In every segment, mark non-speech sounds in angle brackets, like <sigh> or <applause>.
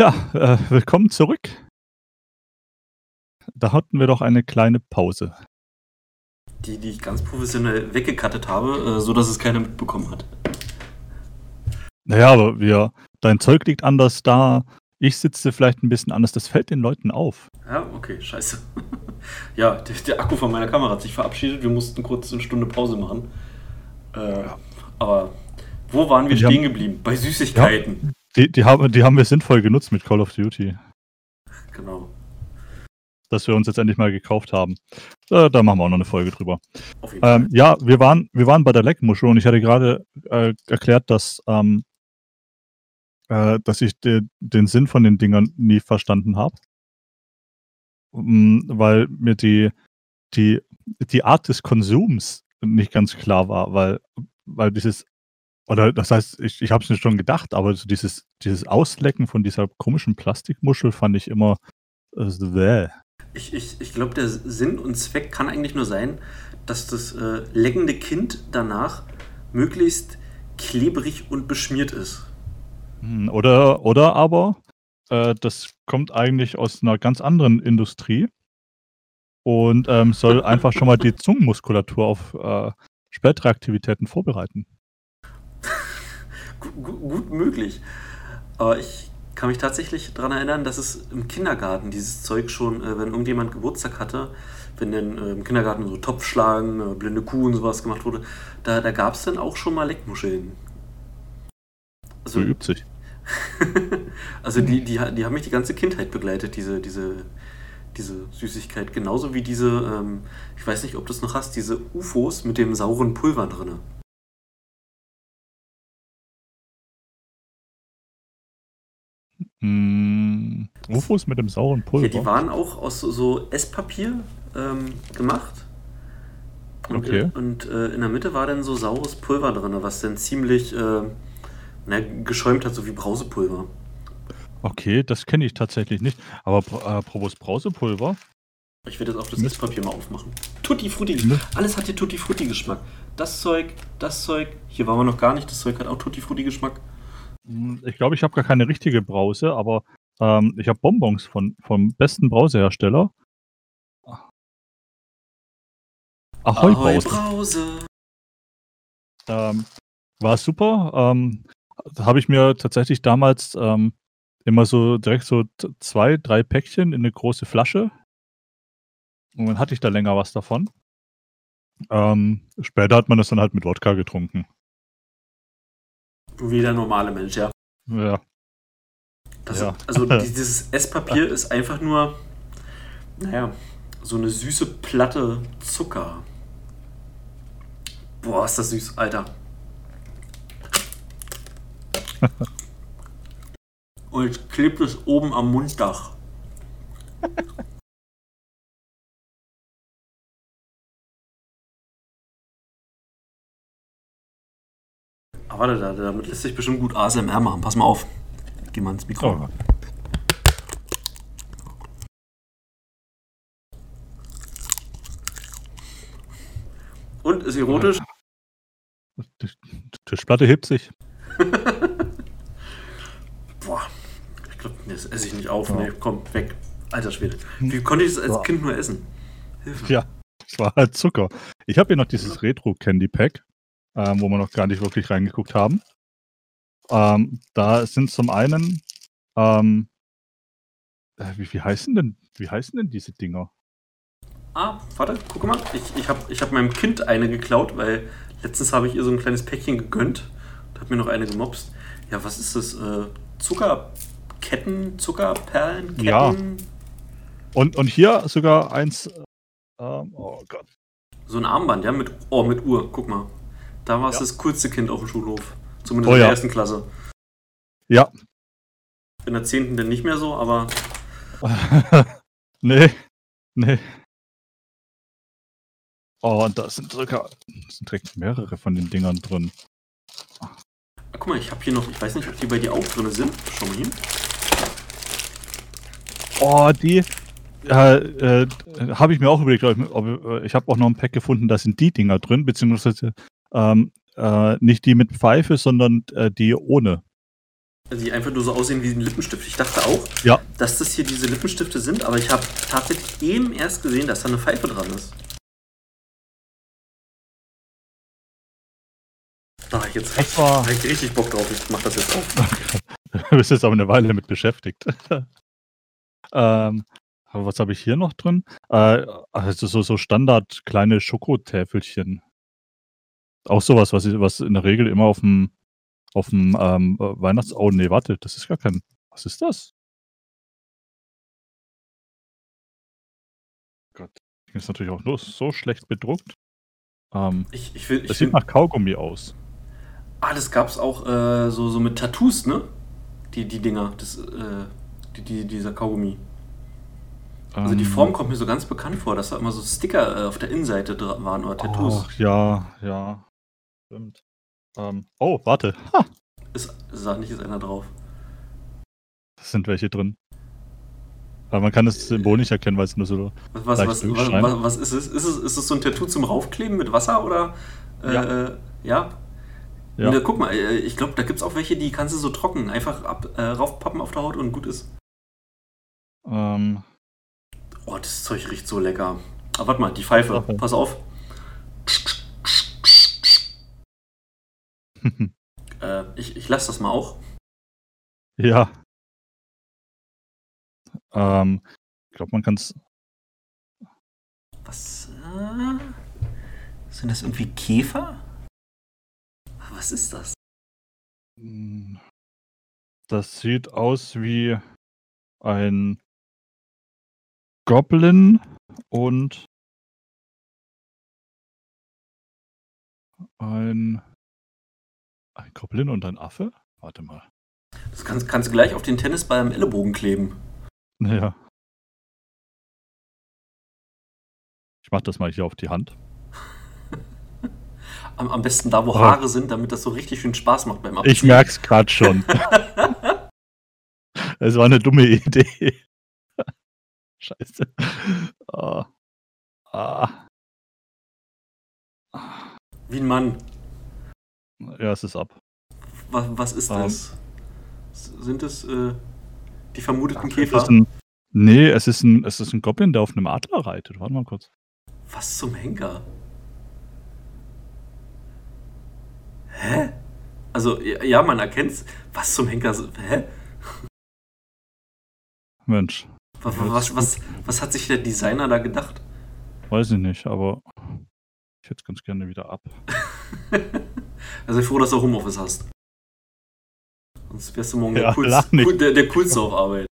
Ja, äh, willkommen zurück. Da hatten wir doch eine kleine Pause. Die, die ich ganz professionell weggekattet habe, äh, so dass es keiner mitbekommen hat. Naja, aber wir, dein Zeug liegt anders da. Ich sitze vielleicht ein bisschen anders. Das fällt den Leuten auf. Ja, okay, scheiße. <laughs> ja, der, der Akku von meiner Kamera hat sich verabschiedet. Wir mussten kurz eine Stunde Pause machen. Äh, aber wo waren wir Die stehen haben- geblieben? Bei Süßigkeiten. Die, die, haben, die haben wir sinnvoll genutzt mit Call of Duty, Genau. dass wir uns jetzt endlich mal gekauft haben. Äh, da machen wir auch noch eine Folge drüber. Ähm, ja, wir waren, wir waren bei der Leckmuschel und ich hatte gerade äh, erklärt, dass, ähm, äh, dass ich de, den Sinn von den Dingern nie verstanden habe. Mm, Weil mir die, die, die Art des Konsums nicht ganz klar war, weil, weil dieses, oder das heißt, ich, ich habe es mir schon gedacht, aber so dieses, dieses Auslecken von dieser komischen Plastikmuschel fand ich immer äh. Ich, ich, ich glaube, der Sinn und Zweck kann eigentlich nur sein, dass das äh, leckende Kind danach möglichst klebrig und beschmiert ist. Hm, Oder, oder aber, äh, das kommt eigentlich aus einer ganz anderen Industrie und ähm, soll einfach schon mal die Zungenmuskulatur auf äh, spätere Aktivitäten vorbereiten. Gu- gu- gut möglich. Aber ich kann mich tatsächlich daran erinnern, dass es im Kindergarten dieses Zeug schon, äh, wenn irgendjemand Geburtstag hatte, wenn dann äh, im Kindergarten so Topfschlagen, äh, blinde Kuh und sowas gemacht wurde, da, da gab es dann auch schon mal Leckmuscheln. So Also, übt sich. <laughs> also die, die, die haben mich die ganze Kindheit begleitet, diese, diese, diese Süßigkeit. Genauso wie diese, ähm, ich weiß nicht, ob du es noch hast, diese UFOs mit dem sauren Pulver drinne. Hm, UFOs mit dem sauren Pulver. Ja, die waren auch aus so, so Esspapier ähm, gemacht. Und, Okay. und äh, in der Mitte war dann so saures Pulver drin, was dann ziemlich äh, na, geschäumt hat, so wie Brausepulver. okay, das kenne ich tatsächlich nicht. Aber äh, apropos Brausepulver, Ich werde jetzt auch das. Esspapier mal aufmachen. Tutti Frutti. Mist. Alles hat hier Tutti Frutti Geschmack. Das Zeug, das Zeug. Hier waren wir noch gar nicht. Das Zeug hat auch Tutti Frutti Geschmack. Ich glaube, ich habe gar keine richtige Brause, aber ähm, ich habe Bonbons von, vom besten Brausehersteller. Ahoi, Ahoi Brause. Brause. Ähm, war super. Ähm, habe ich mir tatsächlich damals ähm, immer so direkt so zwei, drei Päckchen in eine große Flasche. Und dann hatte ich da länger was davon. Ähm, später hat man das dann halt mit Wodka getrunken. Wie der normale Mensch, ja. Ja. Das, Ja. Also <laughs> dieses Esspapier ist einfach nur, naja, so eine süße Platte Zucker. Boah, ist das süß, Alter. <laughs> Und klebt es oben am Munddach. Warte, da- damit lässt sich bestimmt gut ASMR machen. Pass mal auf. Geh mal ins Mikro. Oh. Und ist erotisch? Die Tischplatte hebt sich. <laughs> Boah, ich glaube, das esse ich nicht auf. Ja. Nee, komm, weg. Alter Schwede. Wie konnte ich das als Ja. Kind nur essen? Hilfe. Ja, das war halt Zucker. Ich habe hier noch dieses Retro Candy Pack, ähm, wo wir noch gar nicht wirklich reingeguckt haben. Ähm, da sind zum einen, ähm, äh, wie, wie heißen denn, wie heißen denn diese Dinger? Ah, warte, guck mal. Ich, ich habe ich hab meinem Kind eine geklaut, weil letztens habe ich ihr so ein kleines Päckchen gegönnt und habe mir noch eine gemobst. Ja, was ist das? Äh, Zuckerketten, Zuckerperlen, Ketten? Ja. Und, und hier sogar eins, äh, ähm, oh Gott. So ein Armband, ja, mit, oh, mit Uhr. Guck mal. Da war es Ja. das coolste Kind auf dem Schulhof. Zumindest Oh in der ja. ersten Klasse. Ja. In der zehnten dann nicht mehr so, aber <laughs> nee, nee. Oh, und da sind sogar, da sind direkt mehrere von den Dingern drin. Ah, Guck mal, ich habe hier noch, ich weiß nicht, ob die bei dir auch drin sind. Schau mal hin. Oh, die äh, äh, habe ich mir auch überlegt. Ob, ob, äh, ich habe auch noch ein Pack gefunden, da sind die Dinger drin, beziehungsweise ähm, äh, nicht die mit Pfeife, sondern äh, die ohne. die einfach nur so aussehen wie ein Lippenstift. Ich dachte auch, Ja. dass das hier diese Lippenstifte sind, aber ich habe tatsächlich eben erst gesehen, dass da eine Pfeife dran ist. Da ich jetzt Das war. ich richtig Bock drauf. Ich mach das jetzt auf. <laughs> Du bist jetzt aber eine Weile mit beschäftigt. <laughs> ähm, aber was habe ich hier noch drin? Äh, also so, so Standard kleine Schokotäfelchen. Auch sowas, was, was in der Regel immer auf dem auf dem ähm, äh, Weihnachts... Oh nee, warte, das ist gar kein... Was ist das? Gott, das ist natürlich auch nur so schlecht bedruckt. Ähm, Ich, ich. Ich das sieht will nach Kaugummi aus. ah, das gab's auch äh, so, so mit Tattoos, ne? Die, die Dinger. Das, äh, die, die, dieser Kaugummi. Also die Ähm, Form kommt mir so ganz bekannt vor, dass da immer so Sticker äh, auf der Innenseite waren oder Tattoos. Ach, ja, ja. Stimmt. Ähm, oh, warte. Ha, Ist, sag nicht, ist einer drauf. es sind welche drin. Aber man kann das Symbol nicht erkennen, weil es nur so. Was, was, was, was, ist es? Ist es? Ist es so ein Tattoo zum Raufkleben mit Wasser oder? Äh, Ja. äh, ja. Ja. Na, guck mal, äh, ich glaube, da gibt es auch welche, die kannst du so trocken einfach ab, äh, raufpappen auf der Haut und gut ist. Ähm, Oh, das Zeug riecht so lecker. Aber warte mal, die Pfeife, Pfeife. pass auf. <laughs> Äh, ich ich lasse das mal auch. ja. Ähm, ich glaube, man kann es. Was? Äh, sind das irgendwie Käfer? Was ist das? Das sieht aus wie ein Goblin und ein. Ein Goblin und ein Affe? Warte mal. Das kannst, kannst du gleich auf den Tennisball am Ellenbogen kleben. Naja. Ich mach das mal hier auf die Hand. <laughs> Am, am besten da, wo Oh. Haare sind, damit das so richtig schön Spaß macht beim Ich merk's grad schon. <laughs> Es war eine dumme Idee. <laughs> Scheiße. Ah. Ah. Wie ein Mann. Ja, es ist ab. Was, was ist Ähm. das? Sind es äh, die vermuteten Es Käfer? ist ein, nee, es ist ein, es ist ein Goblin, der auf einem Adler reitet. Warte mal kurz. Was zum Henker? Hä? Also, ja, man erkennt's. Was zum Henker? Hä? Mensch, Was, was, was, was hat sich der Designer da gedacht? weiß ich nicht, aber ich hätte es ganz gerne wieder ab. <laughs> Also, ich bin froh, dass du Homeoffice hast. Sonst wärst du morgen Ja, der, coolste, der, der Coolste auf Arbeit.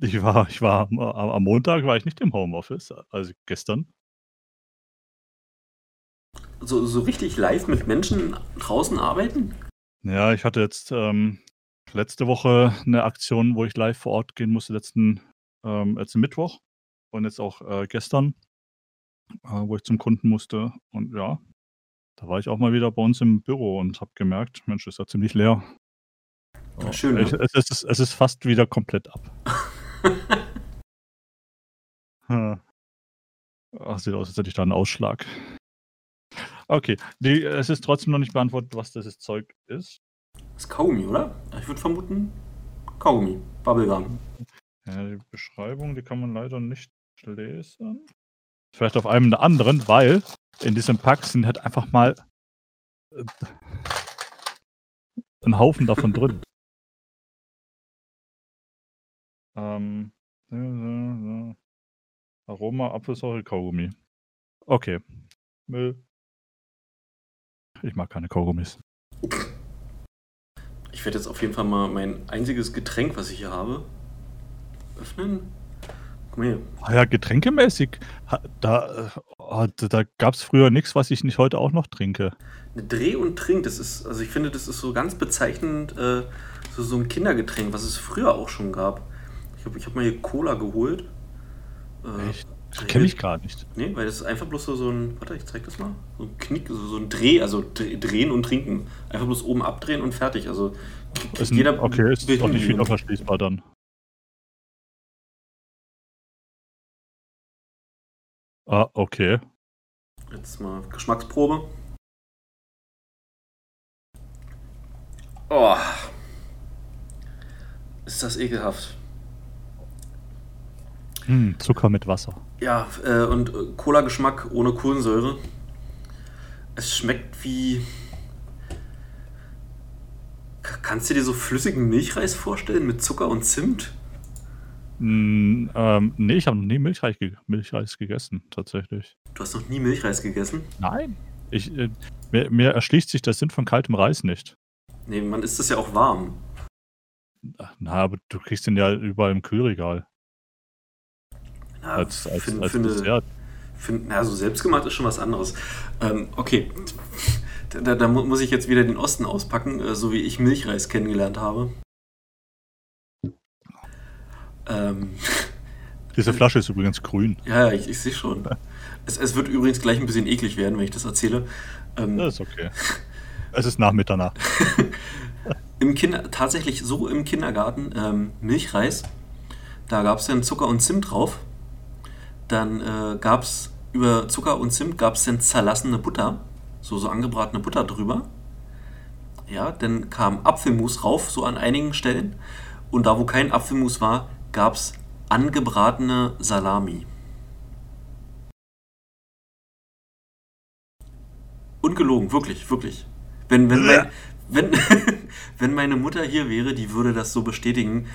Ich war, ich war am, am Montag war ich nicht im Homeoffice, also gestern. So, so richtig live mit Menschen draußen arbeiten? Ja, ich hatte jetzt ähm, letzte Woche eine Aktion, wo ich live vor Ort gehen musste, letzten, ähm, letzten Mittwoch und jetzt auch äh, gestern, äh, wo ich zum Kunden musste. Und ja, da war ich auch mal wieder bei uns im Büro und habe gemerkt, Mensch, ist ja ziemlich leer. Ja, schön, ich, ne? es, ist, es ist fast wieder komplett ab. <laughs> Ach, sieht aus, als hätte ich da einen Ausschlag. Okay, die, es ist trotzdem noch nicht beantwortet, was dieses Zeug ist. Das ist Kaugummi, oder? Ich würde vermuten, Kaugummi. Bubblegum. Ja, die Beschreibung, die kann man leider nicht lesen. Vielleicht auf einem der anderen, weil in diesem Pack sind halt einfach mal äh, ein Haufen davon drin. <laughs> ähm. Aroma, Apfelsäure, Kaugummi. Okay. Müll. Ich mag keine Kaugummis. Ich werde jetzt auf jeden Fall mal mein einziges Getränk, was ich hier habe, öffnen. Hier. Ah ja, getränkemäßig, ha- da, da, gab es früher nichts, was ich nicht heute auch noch trinke. Eine Dreh- und Trink, das ist, also ich finde, das ist so ganz bezeichnend, äh, so, so ein Kindergetränk, was es früher auch schon gab. Ich habe ich hab mal hier Cola geholt. Äh, Echt? Das kenne ich gar nicht. Nee, weil das ist einfach bloß so, so ein, warte, ich zeig das mal. So ein Knick, so, so ein Dreh, also Dre- drehen und trinken. Einfach bloß oben abdrehen und fertig. Also Ist ein, jeder okay, ist auch nicht wieder verschließbar dann. Ah, okay. Jetzt mal Geschmacksprobe. Oh. ist das ekelhaft. Hm, Zucker mit Wasser. Ja, äh, und äh, Cola-Geschmack ohne Kohlensäure. Es schmeckt wie. Kannst du dir so flüssigen Milchreis vorstellen mit Zucker und Zimt? Hm, ähm, nee, ich habe noch nie Milchreis, ge Milchreis gegessen, tatsächlich. Du hast noch nie Milchreis gegessen? Nein. Ich, äh, mir, mir erschließt sich der Sinn von kaltem Reis nicht. Nee, man isst das ja auch warm. Na, aber du kriegst den ja überall im Kühlregal. Ja, Als, als, find- als finde, Dessert. find, na, so selbstgemacht ist schon was anderes. Ähm, okay, da, da mu- muss ich jetzt wieder den Osten auspacken, äh, so wie ich Milchreis kennengelernt habe. Ähm, <laughs> Diese Flasche ist übrigens grün. ja, ich, ich sehe schon. <laughs> Es, es wird übrigens gleich ein bisschen eklig werden, wenn ich das erzähle. Ähm, Das ist okay. Es ist nach Mitternacht. <laughs> Im Kinder, tatsächlich so im Kindergarten ähm, Milchreis. Da gab es dann Zucker und Zimt drauf. Dann äh, gab es über Zucker und Zimt gab es dann zerlassene Butter, so so angebratene Butter drüber. Ja, dann kam Apfelmus rauf, so an einigen Stellen. Und da, wo kein Apfelmus war, gab es angebratene Salami. Ungelogen, wirklich, wirklich. Wenn, wenn, mein, wenn, <laughs> wenn meine Mutter hier wäre, die würde das so bestätigen.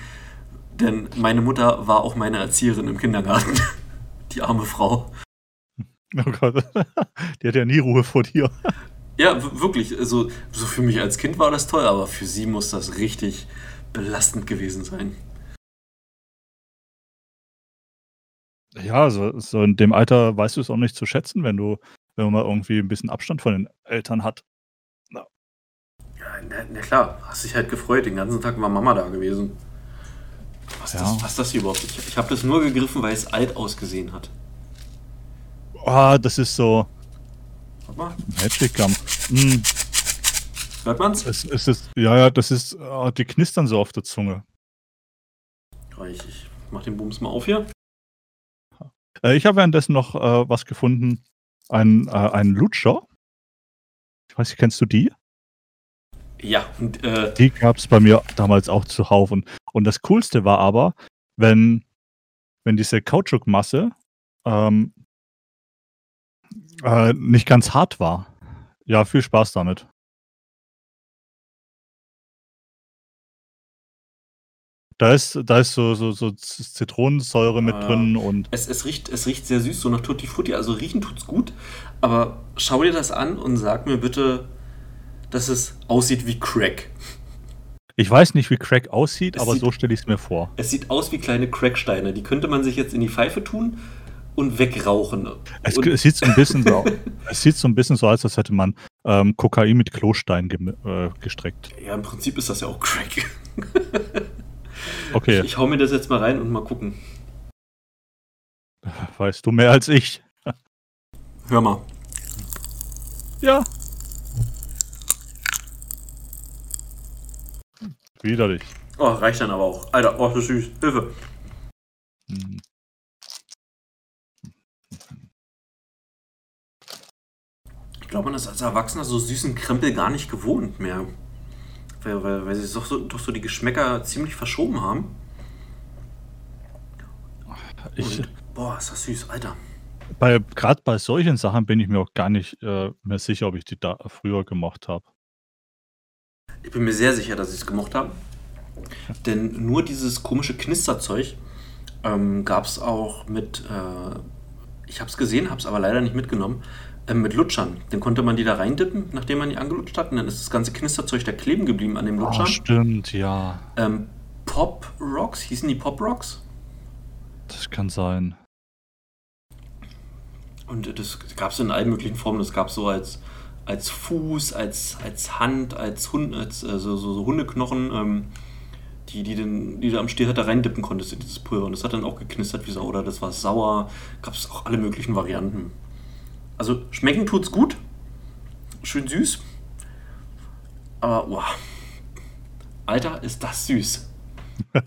Denn meine Mutter war auch meine Erzieherin im Kindergarten. <laughs> Die arme Frau. <laughs> Oh Gott. Die hat ja nie Ruhe vor dir. Ja, wirklich. Also, so für mich als Kind war das toll, aber für sie muss das richtig belastend gewesen sein. Ja, so, so in dem Alter weißt du es auch nicht zu schätzen, wenn du, wenn man mal irgendwie ein bisschen Abstand von den Eltern hat. Ja, na, na klar, hast dich halt gefreut. Den ganzen Tag war Mama da gewesen. Was, Ja. das, was ist das hier überhaupt? Ich, ich habe das nur gegriffen, weil es alt ausgesehen hat. Ah, das ist so Warte mal, Magic Gum. Hm, hört man's? es, es ist, ja, ja, das ist, ah, die knistern so auf der Zunge. Ja, Ich, ich mach den Bums mal auf hier. Äh, ich habe währenddessen noch äh, was gefunden. Ein, äh, ein Lutscher. Ich weiß nicht, kennst du die? Ja, und äh, Die gab es bei mir damals auch zuhauf. Und, und das Coolste war aber, wenn, wenn diese Kautschukmasse ähm, äh, nicht ganz hart war. Ja, viel Spaß damit. Da ist, da ist so, so, so Zitronensäure mit Ah. drin und Es, es, riecht, es riecht sehr süß, so nach Tutti Frutti. Also riechen tut's gut. Aber schau dir das an und sag mir bitte, dass es aussieht wie Crack. ich weiß nicht, wie Crack aussieht, Es aber sieht- so stelle ich es mir vor. Es sieht aus wie kleine Cracksteine. Die könnte man sich jetzt in die Pfeife tun und wegrauchen. Es, und, es sieht so ein bisschen so, <laughs> es sieht so ein bisschen so aus, als hätte man ähm, Kokain mit Klostein gem- äh, gestreckt. ja, im Prinzip ist das ja auch Crack. <laughs> Okay, Ich hau mir das jetzt mal rein und mal gucken. <laughs> weißt du mehr als ich. Hör mal. Ja. Widerlich. Oh, reicht dann aber auch. Alter, oh, ist süß. Hilfe. Hm. Ich glaube, man ist als Erwachsener so süßen Krempel gar nicht gewohnt mehr. Weil, weil, weil sie doch so, doch so die Geschmäcker ziemlich verschoben haben. Ich, Und, boah, ist das süß, Alter. bei, Gerade bei solchen Sachen bin ich mir auch gar nicht äh, mehr sicher, ob ich die da früher gemacht habe. Ich bin mir sehr sicher, dass ich es gemocht habe. Denn nur dieses komische Knisterzeug ähm, gab es auch mit, äh, ich habe es gesehen, habe es aber leider nicht mitgenommen, äh, mit Lutschern. Dann konnte man die da reindippen, nachdem man die angelutscht hat. Und dann ist das ganze Knisterzeug da kleben geblieben an dem Oh, Lutscher. stimmt, ja. ähm, Pop Rocks, hießen die Pop Rocks? Das kann sein. Und das gab es in allen möglichen Formen. Das gab es so als, als Fuß, als, als Hand, als Hund, als äh, so, so, so Hundeknochen, ähm, die, die, den, die du am Stier da reindippen konntest in dieses Pulver. Und das hat dann auch geknistert wie Sau. Oder das war sauer. Gab es auch alle möglichen Varianten. Also schmecken tut's gut. Schön süß. Aber, wow. Alter, ist das süß. <laughs>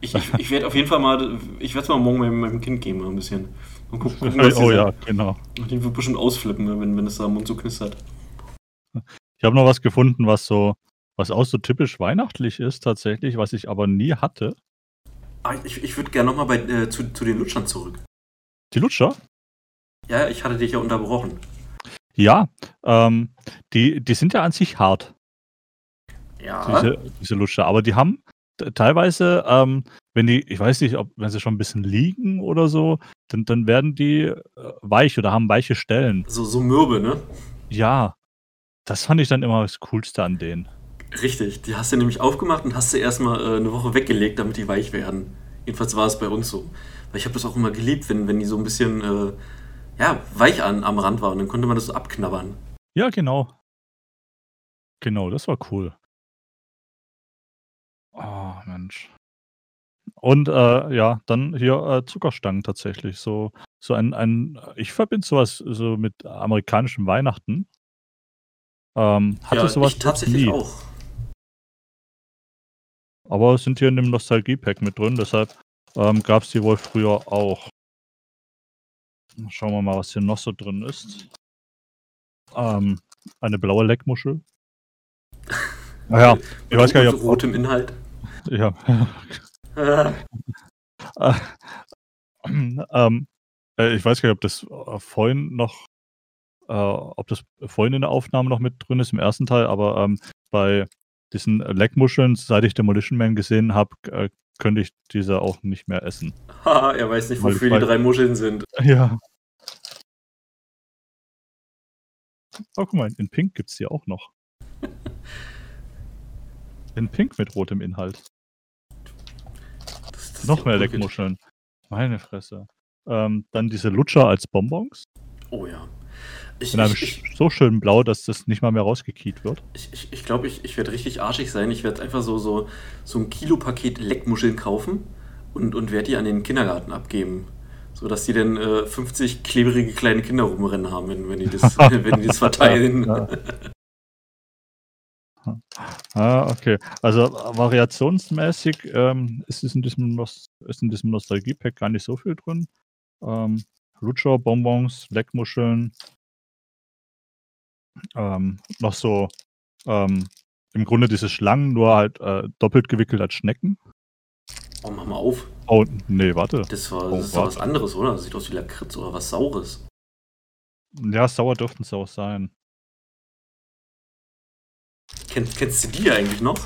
Ich, ich, ich werde auf jeden Fall mal, ich werde es mal morgen meinem, meinem Kind geben, mal ein bisschen. Mal gucken, gucken, was oh ja, genau. Die wird bestimmt ausflippen, wenn, wenn es da am Mund so knistert. Ich habe noch was gefunden, was so was auch so typisch weihnachtlich ist tatsächlich, was ich aber nie hatte. Ah, ich ich würde gerne nochmal äh, zu, zu den Lutschern zurück. Die Lutscher? Ja, ich hatte dich ja unterbrochen. Ja, ähm, die, die sind ja an sich hart, Ja. diese, diese Lutscher. Aber die haben teilweise, ähm, wenn die, ich weiß nicht, ob wenn sie schon ein bisschen liegen oder so, dann, dann werden die äh, weich oder haben weiche Stellen. So, so mürbe, ne? Ja, das fand ich dann immer das Coolste an denen. Richtig. Die hast du nämlich aufgemacht und hast sie erstmal äh, eine Woche weggelegt, damit die weich werden. Jedenfalls war es bei uns so. Weil ich habe das auch immer geliebt, wenn, wenn die so ein bisschen äh, ja, weich an, am Rand waren. Dann konnte man das so abknabbern. Ja, genau. Genau, das war cool. Oh, Mensch. Und äh, ja, dann hier äh, Zuckerstangen tatsächlich. So, so ein, ein ich verbinde sowas so mit amerikanischem Weihnachten. Ähm, hatte ja, sowas ich tatsächlich nie. auch. Aber es sind hier in dem Nostalgie-Pack mit drin, deshalb ähm, gab es die wohl früher auch. Schauen wir mal, was hier noch so drin ist. Ähm, eine blaue Leckmuschel. Naja, ich weiß gar nicht, ob, rotem Inhalt. Ja. Ah, <laughs> Äh, ähm, äh, ich weiß gar nicht, ob das äh, vorhin noch, äh, ob das vorhin in der Aufnahme noch mit drin ist im ersten Teil, aber ähm, bei diesen Leckmuscheln, seit ich Demolition Man gesehen habe, äh, könnte ich diese auch nicht mehr essen. haha, er weiß nicht, wofür die drei Muscheln sind. Ja. Oh, guck mal, in Pink gibt es die auch noch. <laughs> In Pink mit rotem Inhalt. Das, das Noch mehr Leckmuscheln. Meine Fresse. Ähm, dann diese Lutscher als Bonbons. Oh ja. Ich, In einem ich, ich, so schön blau, dass das nicht mal mehr rausgekiet wird. ich, ich, ich glaube, ich, ich werde richtig arschig sein. Ich werde einfach so, so, so ein Kilopaket Leckmuscheln kaufen und, und werde die an den Kindergarten abgeben. So dass die dann äh, 50 klebrige kleine Kinder rumrennen haben, wenn, wenn, die, das, <laughs> wenn die das verteilen. Ja. Ah, okay. Also variationsmäßig ähm, ist, es in diesem ist in diesem Nostalgie-Pack gar nicht so viel drin. Ähm, Lutscher, Bonbons, Leckmuscheln. Ähm, noch so ähm, im Grunde diese Schlangen, nur halt äh, doppelt gewickelt als Schnecken. Oh, mach mal auf. Oh, nee, warte. Das, war, Oh, das ist doch was warte. anderes, oder? Das sieht aus wie Lakritz oder was Saures. Ja, sauer dürften es auch sein. Kenn, kennst du die eigentlich noch?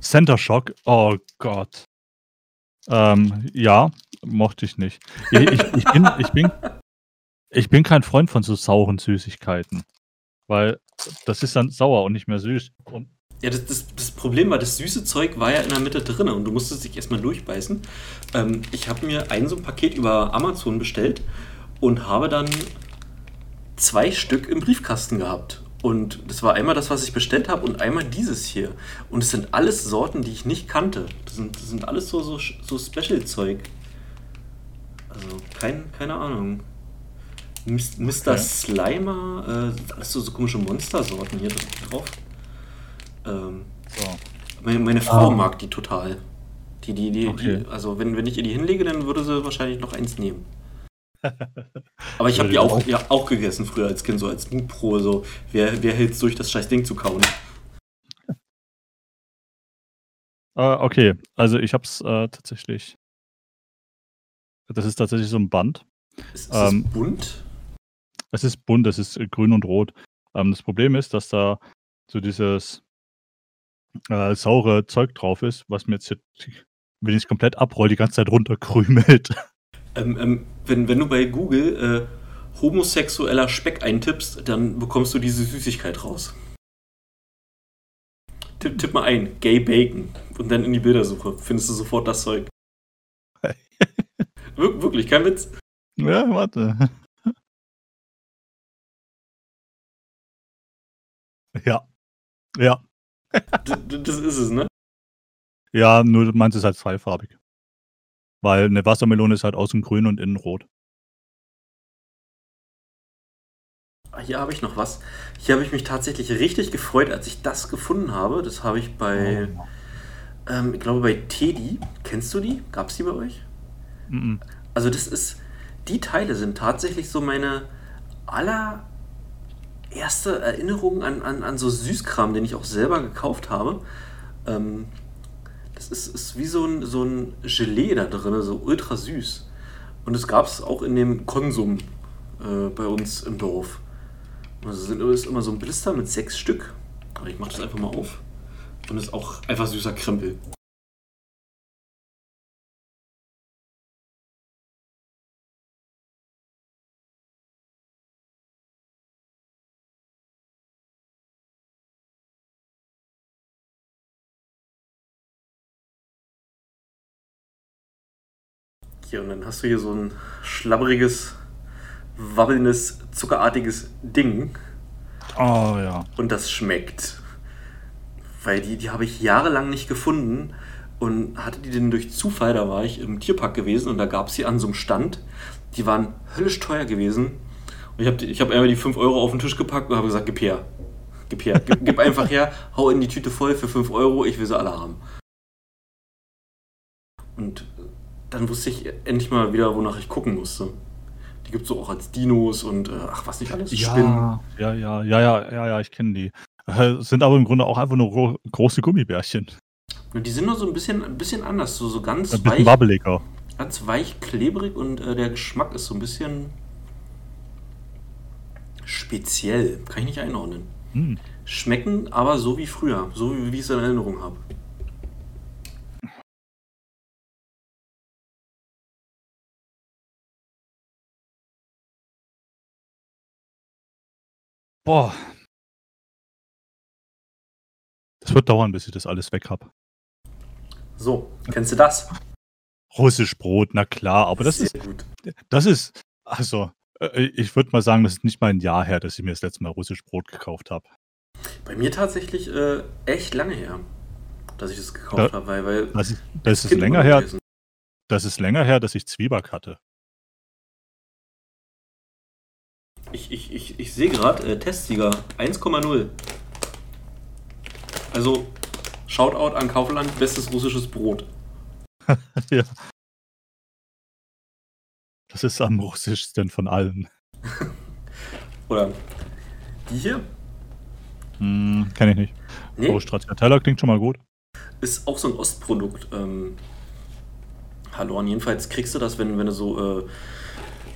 Center Shock, oh Gott. Ähm, ja, mochte ich nicht. Ich, ich, ich, bin, ich, bin, ich bin kein Freund von so sauren Süßigkeiten. Weil das ist dann sauer und nicht mehr süß. Und Ja, das, das, das Problem war, das süße Zeug war ja in der Mitte drin und du musstest dich erstmal durchbeißen. Ähm, ich habe mir ein so ein Paket über Amazon bestellt und habe dann zwei Stück im Briefkasten gehabt. Und das war einmal das, was ich bestellt habe und einmal dieses hier. Und es sind alles Sorten, die ich nicht kannte. Das sind, das sind alles so, so, so Special-Zeug. Also, kein, keine Ahnung. Mr. Okay. Slimer, äh, alles so, so komische Monstersorten hier drauf. Ähm, so. meine, meine Frau Ah. mag die total. Die, die, die, Okay. die, also wenn, wenn ich ihr die hinlege, dann würde sie wahrscheinlich noch eins nehmen. <laughs> Aber ich habe die auch, ja, auch gegessen früher als Kind, so als Mutpro, so wer, wer hält es durch, das scheiß Ding zu kauen? Äh, <laughs> okay, also ich hab's äh, tatsächlich. Das ist tatsächlich so ein Band. Ist, ist Ähm, das bunt? Es ist bunt, es ist grün und rot. Ähm, das Problem ist, dass da so dieses äh, saure Zeug drauf ist, was mir jetzt, hier, wenn ich es komplett abroll, die ganze Zeit runterkrümelt. <laughs> Ähm, ähm, wenn, wenn du bei Google äh, homosexueller Speck eintippst, dann bekommst du diese Süßigkeit raus. Tipp, tipp mal ein, Gay Bacon. Und dann in die Bildersuche findest du sofort das Zeug. Wir, wirklich, kein Witz. ja, warte. <laughs> Ja. Ja. D das ist es, ne? Ja, nur meins ist halt zweifarbig. Weil eine Wassermelone ist halt außen grün und innen rot. Ah, Hier habe ich noch was. Hier habe ich mich tatsächlich richtig gefreut, als ich das gefunden habe. Das habe ich bei, Oh. ähm, ich glaube bei Teddy. Kennst du die? Gab es die bei euch? Mhm. Also das ist, die Teile sind tatsächlich so meine allererste Erinnerung an, an, an so Süßkram, den ich auch selber gekauft habe. Ähm, das ist, ist wie so ein, so ein Gelee da drin, so ultra süß. Und es gab es auch in dem Konsum äh, bei uns im Dorf. Also ist immer so ein Blister mit sechs Stück. Aber ich mache das einfach mal auf. Und ist auch einfach süßer Krempel. Hier, und dann hast du hier so ein schlabberiges, wabbelndes, zuckerartiges Ding. Oh ja. Und das schmeckt. Weil die, die habe ich jahrelang nicht gefunden und hatte die denn durch Zufall, da war ich im Tierpark gewesen und da gab es sie an so einem Stand. Die waren höllisch teuer gewesen. Und ich habe ich hab einmal die 5 Euro auf den Tisch gepackt und habe gesagt, gib her. Gib her. Gib, gib einfach her, hau in die Tüte voll für 5 Euro, ich will sie alle haben. Und dann wusste ich endlich mal wieder, wonach ich gucken musste. Die gibt es so auch als Dinos und äh, ach, was nicht alles. Ja, Spinnen. ja, ja, ja, ja, ja, ja, ich kenne die. Äh, sind aber im Grunde auch einfach nur gro große Gummibärchen. Die sind nur so ein bisschen, ein bisschen anders, so, so ganz ein bisschen wabbeliger. Ganz weich, klebrig und äh, der Geschmack ist so ein bisschen speziell. Kann ich nicht einordnen. Hm. Schmecken aber so wie früher, so wie, wie ich es in Erinnerung habe. Boah. Das wird dauern, bis ich das alles weg habe. So, kennst du das? Russisch Brot, na klar, aber das Sehr ist gut. Das ist also äh, ich würde mal sagen, das ist nicht mal ein Jahr her, dass ich mir das letzte Mal Russisch Brot gekauft habe. Bei mir tatsächlich äh, echt lange her, dass ich das gekauft habe, weil, weil das ist, das ist länger her. Das ist länger her, dass ich Zwieback hatte. Ich, ich, ich, ich sehe gerade, äh, Testsieger 1,0. Also, Shoutout an Kaufland, bestes russisches Brot. <laughs> ja. Das ist am russischsten von allen. <laughs> Oder die hier? Hm, Kenne ich nicht. Nee. Oh, Stracciatella klingt schon mal gut. Ist auch so ein Ostprodukt. Ähm, Hallo, jedenfalls kriegst du das, wenn, wenn du so äh,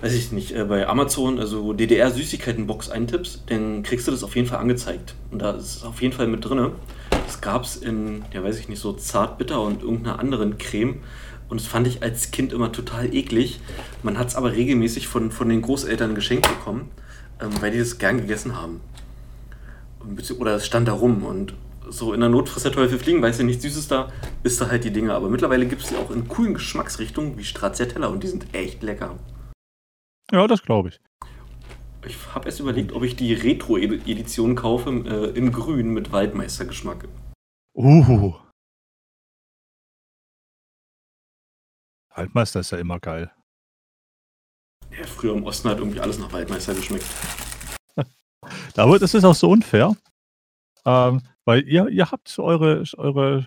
weiß ich nicht, äh, bei Amazon, also DDR-Süßigkeiten-Box eintippst, dann kriegst du das auf jeden Fall angezeigt. Und da ist es auf jeden Fall mit drin. Das gab es in, ja weiß ich nicht, so Zartbitter und irgendeiner anderen Creme. Und das fand ich als Kind immer total eklig. Man hat es aber regelmäßig von, von den Großeltern geschenkt bekommen, ähm, weil die das gern gegessen haben. Oder es stand da rum und so in der Not frisst der Teufel fliegen, weiß ja nichts Süßes da, ist da halt die Dinge. Aber mittlerweile gibt es die auch in coolen Geschmacksrichtungen wie Stracciatella und die sind echt lecker. Ja, das glaube ich. Ich habe erst überlegt, ob ich die Retro-Edition kaufe äh, in grün mit Waldmeistergeschmack. Uh. Waldmeister ist ja immer geil. Ja, früher im Osten hat irgendwie alles nach Waldmeister geschmeckt. <laughs> Aber das ist auch so unfair. Ähm, weil ihr, ihr habt eure, eure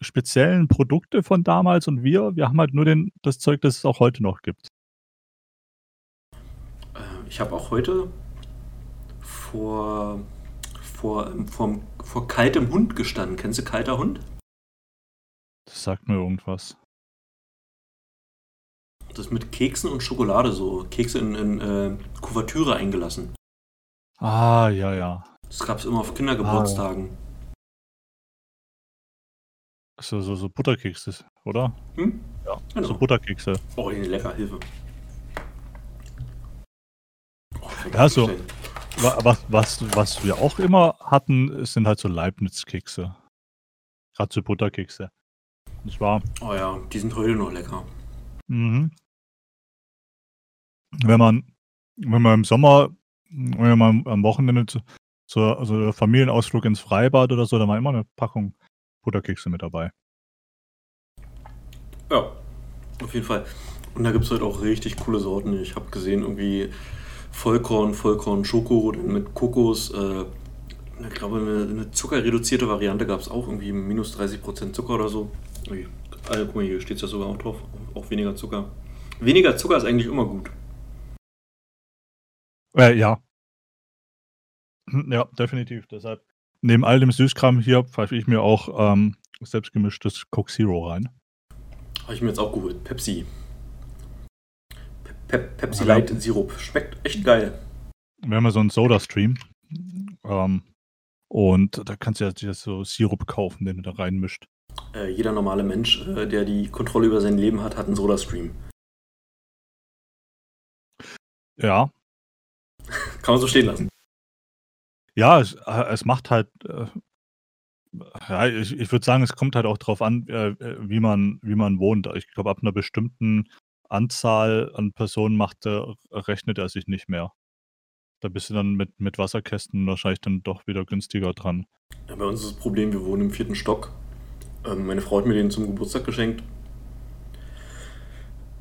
speziellen Produkte von damals und wir, wir haben halt nur den, das Zeug, das es auch heute noch gibt. Ich habe auch heute vor, vor, vor, vor kaltem Hund gestanden. Kennst du kalter Hund? Das sagt mir irgendwas. Das ist mit Keksen und Schokolade so. Kekse in, in äh, Kuvertüre eingelassen. Ah, ja, ja. Das gab es immer auf Kindergeburtstagen. Ah. So, so, so Butterkekse, oder? Hm? Ja, genau. so Butterkekse. Oh, lecker, Hilfe. Ja, so. Was, was, was wir auch immer hatten, sind halt so Leibniz-Kekse. Gerade so Butterkekse. Das war. Oh ja, die sind heute noch lecker. Mhm. Wenn man, wenn man im Sommer, wenn man am Wochenende zu, zu also Familienausflug ins Freibad oder so, da war immer eine Packung Butterkekse mit dabei. Ja, auf jeden Fall. Und da gibt es halt auch richtig coole Sorten. Ich habe gesehen, irgendwie Vollkorn, Vollkorn, Schoko mit Kokos. Äh, ich glaube, eine, eine zuckerreduzierte Variante gab es auch, irgendwie minus 30% Zucker oder so. Also, guck mal, hier steht es ja sogar auch drauf, auch weniger Zucker. Weniger Zucker ist eigentlich immer gut. Äh, ja. Ja, definitiv. Deshalb, neben all dem Süßkram hier pfeife ich mir auch ähm, selbstgemischtes Coke Zero rein. Habe ich mir jetzt auch geholt. Pepsi. Pe Pepsi Ja. Light Sirup. Schmeckt echt geil. Wir haben ja so einen Soda-Stream. Ähm, und da kannst du ja dir so Sirup kaufen, den du da reinmischt. Äh, jeder normale Mensch, äh, der die Kontrolle über sein Leben hat, hat einen Soda-Stream. Ja, <laughs> Kann man so stehen lassen. ja, es, äh, es macht halt, äh, ja, ich, ich würde sagen, es kommt halt auch drauf an, äh, äh, wie man, wie man wohnt. Ich glaube, ab einer bestimmten Anzahl an Personen macht er, rechnet er sich nicht mehr. Da bist du dann mit, mit Wasserkästen wahrscheinlich dann doch wieder günstiger dran. Ja, bei uns ist das Problem, wir wohnen im vierten Stock. Ähm, meine Frau hat mir den zum Geburtstag geschenkt.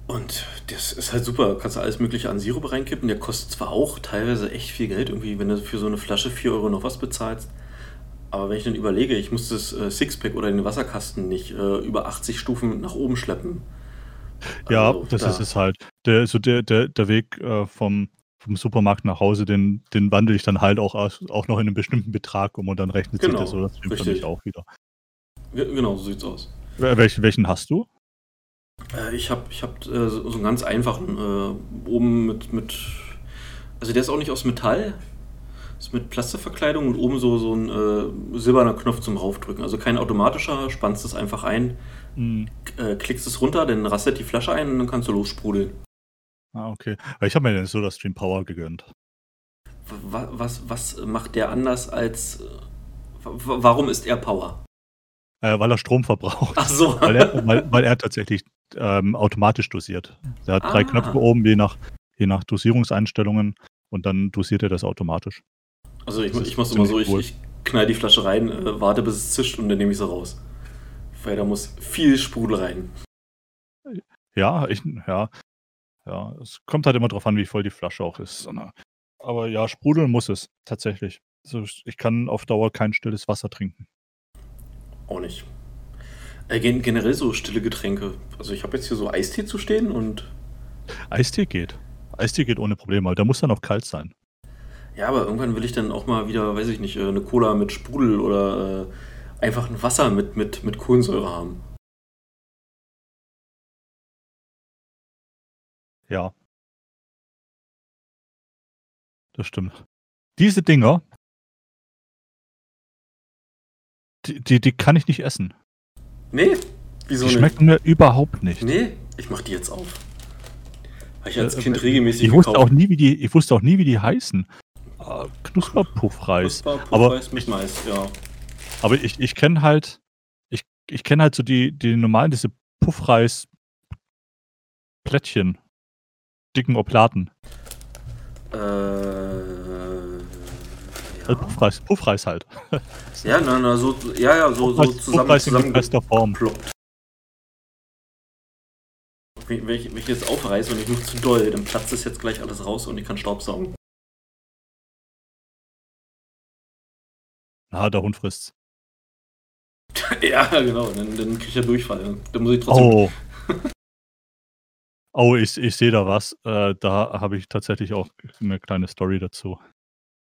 Und das ist halt super. Kannst du alles Mögliche an Sirup reinkippen. Der kostet zwar auch teilweise echt viel Geld, irgendwie, wenn du für so eine Flasche 4 Euro noch was bezahlst. Aber wenn ich dann überlege, ich muss das äh, Sixpack oder den Wasserkasten nicht äh, über 80 Stufen nach oben schleppen. Ja, Also, das da- ist es halt. Der, so der, der, der Weg äh, vom, vom Supermarkt nach Hause, den, den wandle ich dann halt auch, auch noch in einen bestimmten Betrag um und dann rechnet Genau, sich das so das stimmt für mich auch wieder. Ge- Genau, so sieht's aus. Wel- Welchen, welchen hast du? Äh, ich habe ich hab, äh, so so einen ganz einfachen, äh, oben mit, mit. Also der ist auch nicht aus Metall, ist mit Plastikverkleidung und oben so, so ein äh, silberner Knopf zum Raufdrücken. Also kein automatischer, spannst es einfach ein, Hm. äh, klickst es runter, dann rastet die Flasche ein und dann kannst du lossprudeln. Ah, okay. Weil ich habe mir den SodaStream Power gegönnt. Was, was, was macht der anders als. äh, wa- Warum ist er Power? Äh, weil er Strom verbraucht. Ach so. weil, er, weil, weil er tatsächlich ähm, automatisch dosiert. Er hat drei Ah. Knöpfe oben, je nach, je nach Dosierungseinstellungen und dann dosiert er das automatisch. Also ich, Das ich mach's immer so, ich, ich knall die Flasche rein, äh, warte bis es zischt und dann nehme ich sie raus. Weil da muss viel Sprudel rein. Ja, ich, ja, ja, es kommt halt immer drauf an, wie voll die Flasche auch ist. Aber ja, sprudeln muss es, tatsächlich. Also ich kann auf Dauer kein stilles Wasser trinken. Auch nicht. Äh, gen generell so stille Getränke. Also ich habe jetzt hier so Eistee zu stehen und Eistee geht. Eistee geht ohne Probleme, aber der muss dann auch kalt sein. ja, aber irgendwann will ich dann auch mal wieder, weiß ich nicht, äh, eine Cola mit Sprudel oder äh, einfach ein Wasser mit, mit, mit Kohlensäure haben. Ja. Das stimmt. Diese Dinger, die, die, die kann ich nicht essen. Nee, wieso Die nicht? schmecken mir überhaupt nicht. Nee, ich mach die jetzt auf. Habe ich als Äh, Kind äh, regelmäßig Ich wusste auch nie, wie die, ich wusste auch nie, wie die heißen. Äh, Knusperpuffreis. Knusper, aber- Puffreis mit Mais, ja. Aber ich, ich kenne halt, ich, ich kenne halt so die, die normalen, diese Puffreis-Plättchen. Dicken Oblaten. Äh, Also ja. Puffreis, Puffreis halt. ja, na, na, so, ja, ja, so, so Puffreis, zusammen, Puffreis in zusammen gepresster Form. geploppt. Wenn ich, wenn ich jetzt aufreiße und ich mache zu doll, dann platzt es jetzt gleich alles raus und ich kann Staub saugen. Na, der Hund frisst's. <laughs> ja, genau, dann, dann krieg ich ja Durchfall. Dann muss ich trotzdem. Oh. <laughs> Oh, ich, ich sehe da was. Äh, da habe ich tatsächlich auch eine kleine Story dazu.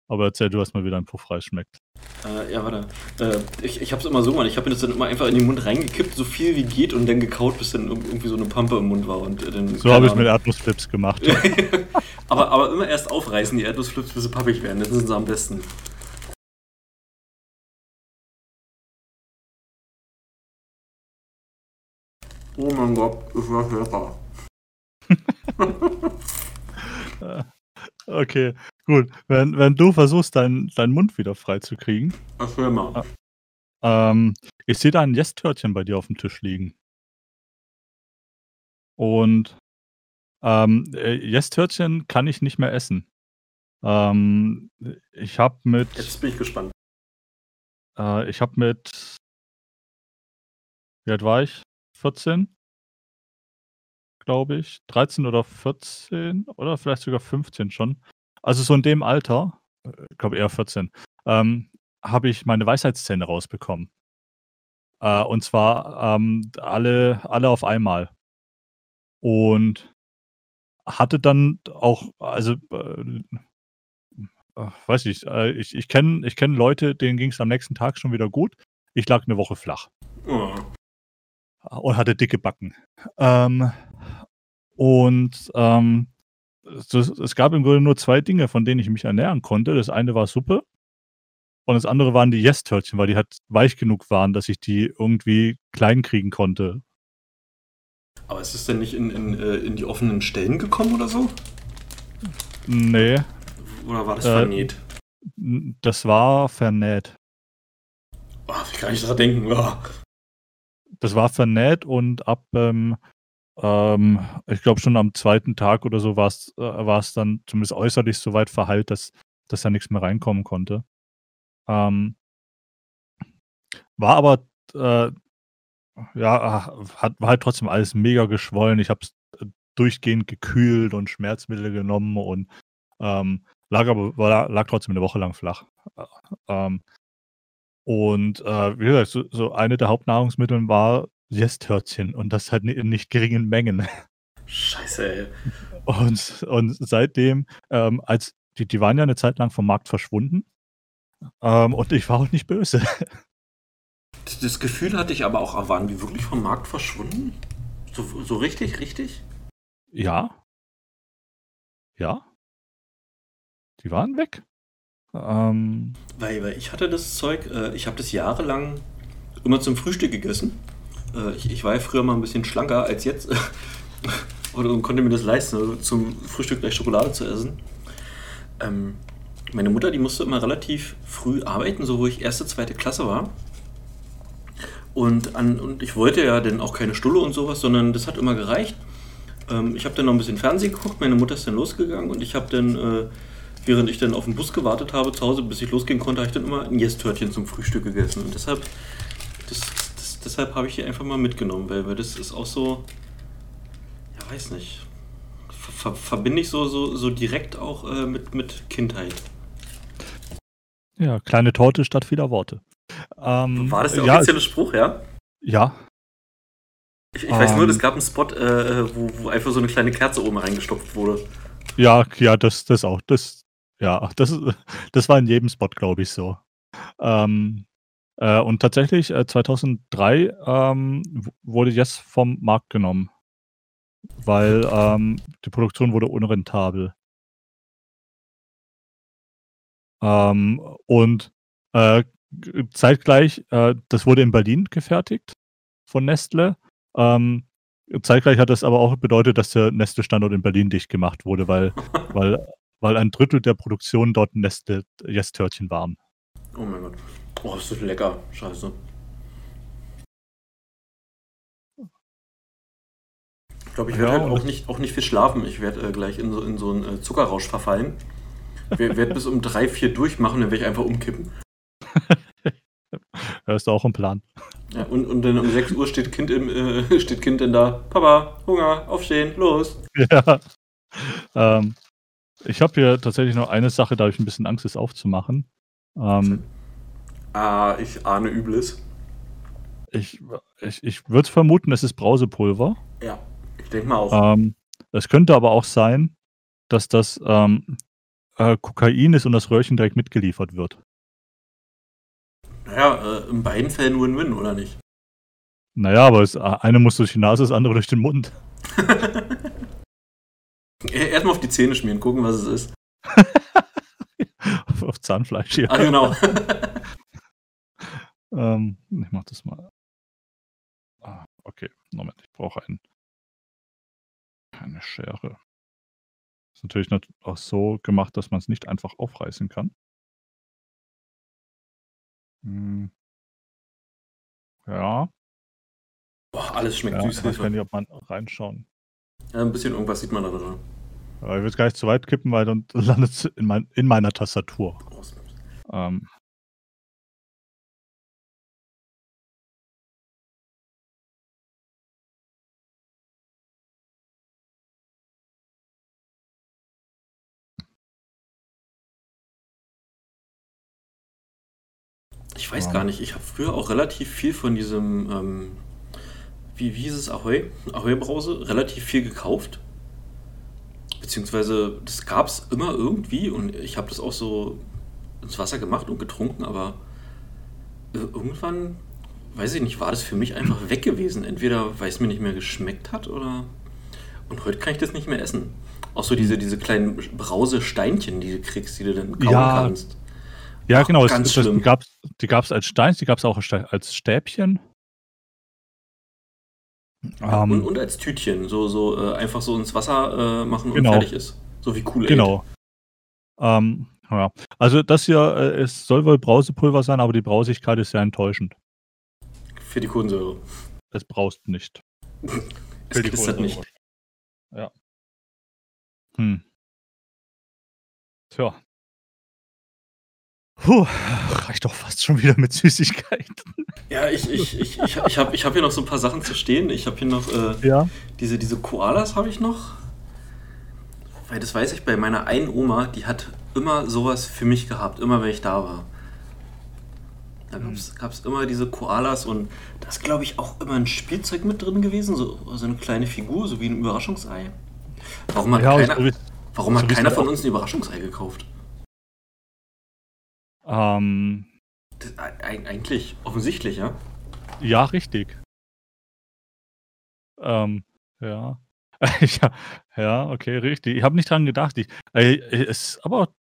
Aber erzähl du erst mal, wie dein Puffreis schmeckt. Äh, ja, warte. Äh, ich ich hab's immer so gemacht. Ich habe mir das dann immer einfach in den Mund reingekippt, so viel wie geht und dann gekaut, bis dann irg- irgendwie so eine Pampe im Mund war. Und, äh, dann, So habe ich mit. Erdnussflips gemacht. <laughs> aber, aber immer erst aufreißen, die Erdnussflips, bis sie pappig werden. Dann sind sie am besten. Oh mein Gott, ist das lecker. Okay, gut. Wenn, wenn du versuchst, deinen deinen Mund wieder frei zu kriegen, Erzähl mal. ähm, ich sehe da ein Yes-Törtchen bei dir auf dem Tisch liegen. Und ähm, äh, Yes-Törtchen kann ich nicht mehr essen. Ähm, ich habe mit, Jetzt bin ich gespannt. äh, ich habe mit, wie alt war ich? 14? Glaube ich. 13 oder 14 oder vielleicht sogar 15 schon. Also so in dem Alter, äh, ich glaube eher 14, ähm, habe ich meine Weisheitszähne rausbekommen. Äh, und zwar ähm, alle, alle auf einmal. Und hatte dann auch, also äh, weiß ich, äh, ich ich kenne ich kenne Leute, denen ging's am nächsten Tag schon wieder gut. Ich lag 'ne Woche flach. Oh. Und hatte dicke Backen. Ähm, und, ähm, es es gab im Grunde nur 2 Dinge, von denen ich mich ernähren konnte. Das eine war Suppe und das andere waren die Yes-Törtchen, weil die halt weich genug waren, dass ich die irgendwie klein kriegen konnte. Aber ist es denn nicht in in, äh, in die offenen Stellen gekommen oder so? Ne. Oder war das Äh, vernäht? das war vernäht. Oh, wie kann ich dran denken? Oh. Das war vernäht und ab, ähm, ähm, ich glaube schon am 2. Tag oder so war's äh, war's dann zumindest äußerlich so weit verheilt, dass dass da nix mehr reinkommen konnte. Ähm war aber, äh ja, hat war halt trotzdem alles mega geschwollen. Ich habe es, äh, durchgehend gekühlt und Schmerzmittel genommen und, ähm, lag aber war lag trotzdem 'ne Woche lang flach. Äh, ähm, und, äh, wie gesagt, so so eine der Hauptnahrungsmitteln war Yes-Törtchen und das halt in nicht geringen Mengen. Scheiße, ey. Und und seitdem, ähm, als die die waren ja 'ne Zeit lang vom Markt verschwunden, ähm, und ich war auch nicht böse. Das Gefühl hatte ich aber auch, waren die wirklich vom Markt verschwunden? So so richtig, richtig? Ja. Ja. Die waren weg. Ähm Weil weil ich hatte das Zeug äh, ich habe das jahrelang immer zum Frühstück gegessen. Äh, ich ich war ja früher mal 'n bisschen schlanker als jetzt <laughs> und konnte mir das leisten, also zum Frühstück gleich Schokolade zu essen. Ähm, meine Mutter, die musste immer relativ früh arbeiten, so wo ich 1., 2. Klasse war. Und an und ich wollte ja dann auch keine Stulle und so was, sondern das hat immer gereicht. Ähm, ich habe dann noch 'n bisschen Fernsehen geguckt, meine Mutter ist dann losgegangen und ich habe dann, äh, während ich dann auf'n Bus gewartet habe zu Hause, bis ich losgehen konnte, habe ich dann immer 'n Yes-Törtchen zum Frühstück gegessen. Und deshalb das das deshalb habe ich die einfach mal mitgenommen, weil weil das ist auch so ja, weiß nicht, ver ver verbinde ich so so so direkt auch, äh, mit mit Kindheit. Ja, kleine Torte statt vieler Worte. Ähm, War das der ja, offizielle Spruch, ja? Ja. Ich ich weiß nur, es Ähm gab 'n Spot, äh, äh, wo wo einfach so 'ne kleine Kerze oben reingestopft wurde. Ja, ja, das das auch. Das ja, das das war in jedem Spot, glaube ich, so. Ähm, äh, und tatsächlich, äh, 2003, ähm, wurde Yes vom Markt genommen, weil, ähm, die Produktion wurde unrentabel. Ähm, und, äh, zeitgleich äh, das wurde in Berlin gefertigt von Nestlé. Ähm, zeitgleich hat das aber auch bedeutet, dass der Nestlé-Standort in Berlin dicht gemacht wurde, weil weil weil 1/3 der Produktion dort Nestlé Yes-Törtchen waren. Oh mein Gott. Oh, ist das lecker. Scheiße. Ich glaube, ich werde Ja, und auch nicht auch nicht viel schlafen. Ich werde, äh, gleich in so in so 'n, äh, Zuckerrausch verfallen. We werde bis um 3, 4 durchmachen, dann werde ich einfach umkippen. <laughs> Ja, ist auch 'n Plan. Ja, und und dann um 6:00 steht Kind im äh, <laughs> steht Kind dann da: „Papa, Hunger, aufstehen, los.“ <laughs> Ja. Ähm, ich habe hier tatsächlich noch eine Sache, da habe ich 'n bisschen Angst, das aufzumachen. Ähm Ah, ich ahne Übles. Ich ich ich würde vermuten, es ist Brausepulver. Ja, ich denke mal auch. Ähm, es könnte aber auch sein, dass das, ähm, äh, Kokain ist und das Röhrchen direkt mitgeliefert wird. Na ja, äh, in beiden Fällen Win-Win, oder nicht? Na ja, aber das a eine muss durch die Nase, das andere durch den Mund. <laughs> E erst mal auf die Zähne schmieren, gucken, was es ist. Auf <laughs> auf Zahnfleisch, ja. Ah, genau. <laughs> Ähm, ich mache das mal. Ah, okay, Moment, ich brauche ein eine Schere. Ist natürlich nat auch so gemacht, dass man's nicht einfach aufreißen kann. Hm. Ja. Boah, alles schmeckt Ja, süß, ich weiß nicht, ob man reinschauen Ja, 'n bisschen irgendwas sieht man da drin. Aber ich will es gar nicht zu weit kippen, weil dann <laughs> landet's in mein in meiner Tastatur. Ähm Ich weiß Ja. gar nicht, ich habe früher auch relativ viel von diesem, ähm wie wie hieß es, Ahoi? Ahoi Brause, relativ viel gekauft. Beziehungsweise, das gab es immer irgendwie und ich habe das auch so ins Wasser gemacht und getrunken, aber äh, irgendwann, weiß ich nicht, war das für mich einfach <laughs> weg gewesen. Entweder weil es mir nicht mehr geschmeckt hat oder. Und heute kann ich das nicht mehr essen. Auch so diese, diese kleinen Brausesteinchen, die du kriegst, die du dann kauen Ja, kannst. ja, Ach, genau. Ganz das, die schlimm. gab es als Stein, die gab es auch als Stäbchen. Ja, und, Ähm, und als Tütchen, so, so äh, einfach so ins Wasser äh, machen und genau, fertig ist. So wie Kool-Aid. genau. Ähm, ja. Also das hier, äh, es soll wohl Brausepulver sein, aber die Brausigkeit ist sehr enttäuschend. Für die Kohlensäure. <laughs> Es braust nicht. Es Für die knistert nicht. Ja. Hm. Tja. Puh, reicht doch fast schon wieder mit Süßigkeiten. Ja, ich, ich, ich, ich, ich habe ich hab hier noch so ein paar Sachen zu stehen. Ich habe hier noch äh, Ja. diese, diese Koalas habe ich noch. Weil das weiß ich bei meiner einen Oma, die hat immer sowas für mich gehabt, immer wenn ich da war. Da Hm. gab es immer diese Koalas und da ist, glaube ich, auch immer ein Spielzeug mit drin gewesen, so, so eine kleine Figur, so wie ein Überraschungsei. Warum hat Ja, keiner, warum hat keiner halt von uns ein Überraschungsei gekauft? Ähm, Das, eig- eigentlich, offensichtlich, ja. ja, richtig. Ähm, ja. <laughs> ja. Ja, okay, richtig. Ich habe nicht dran gedacht. Ich, äh, es ist aber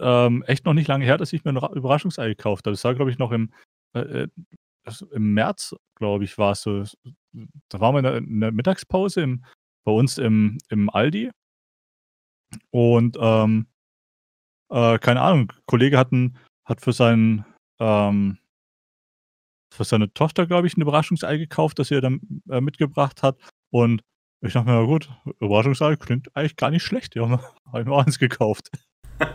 ähm, echt noch nicht lange her, dass ich mir ein Ra- Überraschungsei gekauft habe. Das war, glaube ich, noch im, äh, äh, im März, glaube ich, war es so. Da waren wir in der, in der Mittagspause im, bei uns im, im Aldi und ähm, äh, keine Ahnung, Kollege hat, ein, hat für seinen ähm, für seine Tochter, glaube ich, ein Überraschungsei gekauft, das er dann äh, mitgebracht hat. Und ich dachte mir, na gut, Überraschungsei klingt eigentlich gar nicht schlecht. Ja, habe ich mir auch eins gekauft. <laughs>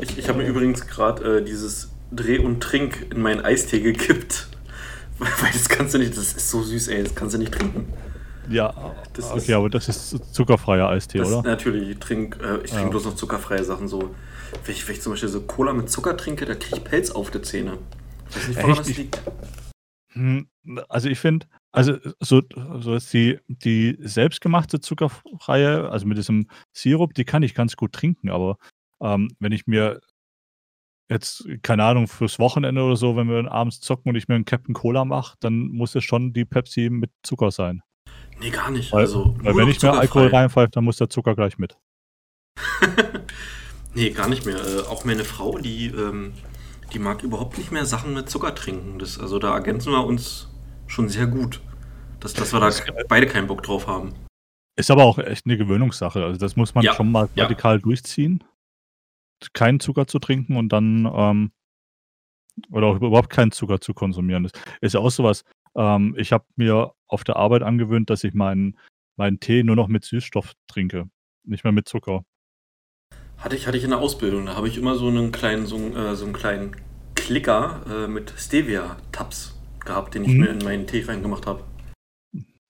Ich, ich habe mir übrigens gerade äh, dieses Dreh und Trink in meinen Eistee gekippt. <laughs> Weil das kannst du nicht, das ist so süß, ey, das kannst du nicht trinken. Ja, Das okay, ist, aber das ist zuckerfreier Eistee, das oder? natürlich, ich trinke äh, ich trink Ja. bloß noch zuckerfreie Sachen. So. Wenn, ich, wenn ich zum Beispiel so Cola mit Zucker trinke, da kriege ich Pelz auf die Zähne. Ich weiß nicht, woran das liegt. hm, also ich finde, also so, so ist die, die selbstgemachte zuckerfreie, also mit diesem Sirup, die kann ich ganz gut trinken, aber ähm, wenn ich mir jetzt, keine Ahnung, fürs Wochenende oder so, wenn wir abends zocken und ich mir einen Captain Cola mache, dann muss es schon die Pepsi mit Zucker sein. Nee, gar nicht. Weil, Also weil wenn ich mir Alkohol reinpfeife, dann muss der Zucker gleich mit. <laughs> Nee, gar nicht mehr. Äh, auch meine Frau, die, ähm, die mag überhaupt nicht mehr Sachen mit Zucker trinken. Das, also da ergänzen wir uns schon sehr gut. Dass, dass wir da Das beide keinen Bock drauf haben. ist aber auch echt eine Gewöhnungssache. Also das muss man Ja, schon mal ja. radikal durchziehen, keinen Zucker zu trinken und dann ähm, oder auch überhaupt keinen Zucker zu konsumieren. Das ist ja auch sowas. Ähm, ich habe mir auf der Arbeit angewöhnt, dass ich meinen meinen Tee nur noch mit Süßstoff trinke, nicht mehr mit Zucker. Hatte ich, hatte ich in der Ausbildung. Da habe ich immer so einen kleinen, so einen, äh, so einen kleinen Klicker äh, mit Stevia-Tabs gehabt, den ich Mhm. mir in meinen Tee reingemacht habe.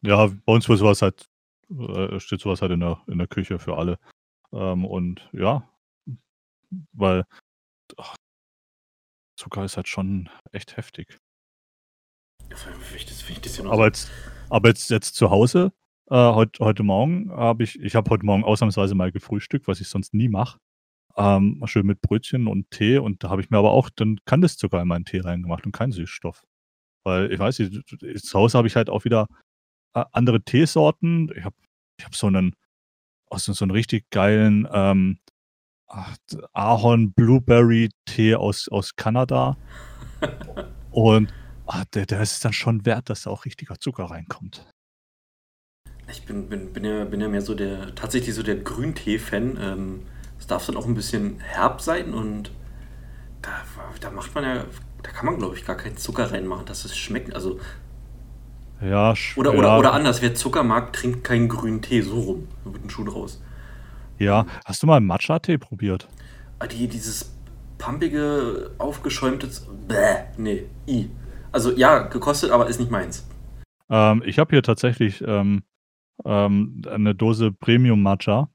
Ja, bei uns wird sowas halt, äh, steht sowas halt in der, in der Küche für alle. Ähm, und ja, weil ach, Zucker ist halt schon echt heftig. Ich das, ich das Aber jetzt, aber jetzt, jetzt zu Hause, äh, heut, heute Morgen habe ich, ich habe heute Morgen ausnahmsweise mal gefrühstückt, was ich sonst nie mache. Ähm, schön mit Brötchen und Tee und da habe ich mir aber auch dann Kandiszucker in meinen Tee reingemacht und keinen Süßstoff. Weil ich weiß nicht, zu Hause habe ich halt auch wieder äh, andere Teesorten. Ich habe ich hab so einen, auch so, einen richtig geilen ähm, Ahorn Blueberry Tee aus, aus Kanada. <laughs> Und ah, der, der ist dann schon wert, dass da auch richtiger Zucker reinkommt. Ich bin, bin, bin, ja, bin ja mehr so der, tatsächlich so der Grüntee-Fan. Ähm, es darf dann auch ein bisschen herb sein und da, da macht man ja, da kann man glaube ich gar keinen Zucker reinmachen, dass es schmeckt. Also, Ja, oder, ja, oder, oder anders, wer Zucker mag, trinkt keinen grünen Tee, so rum. Da wird ein Schuh draus. ja. Hast du mal Matcha-Tee probiert? Ah, Die, dieses pumpige, aufgeschäumte, bäh, nee, i. Also ja, gekostet, aber ist nicht meins. Ähm, ich habe hier tatsächlich ähm, ähm, eine Dose Premium Matcha,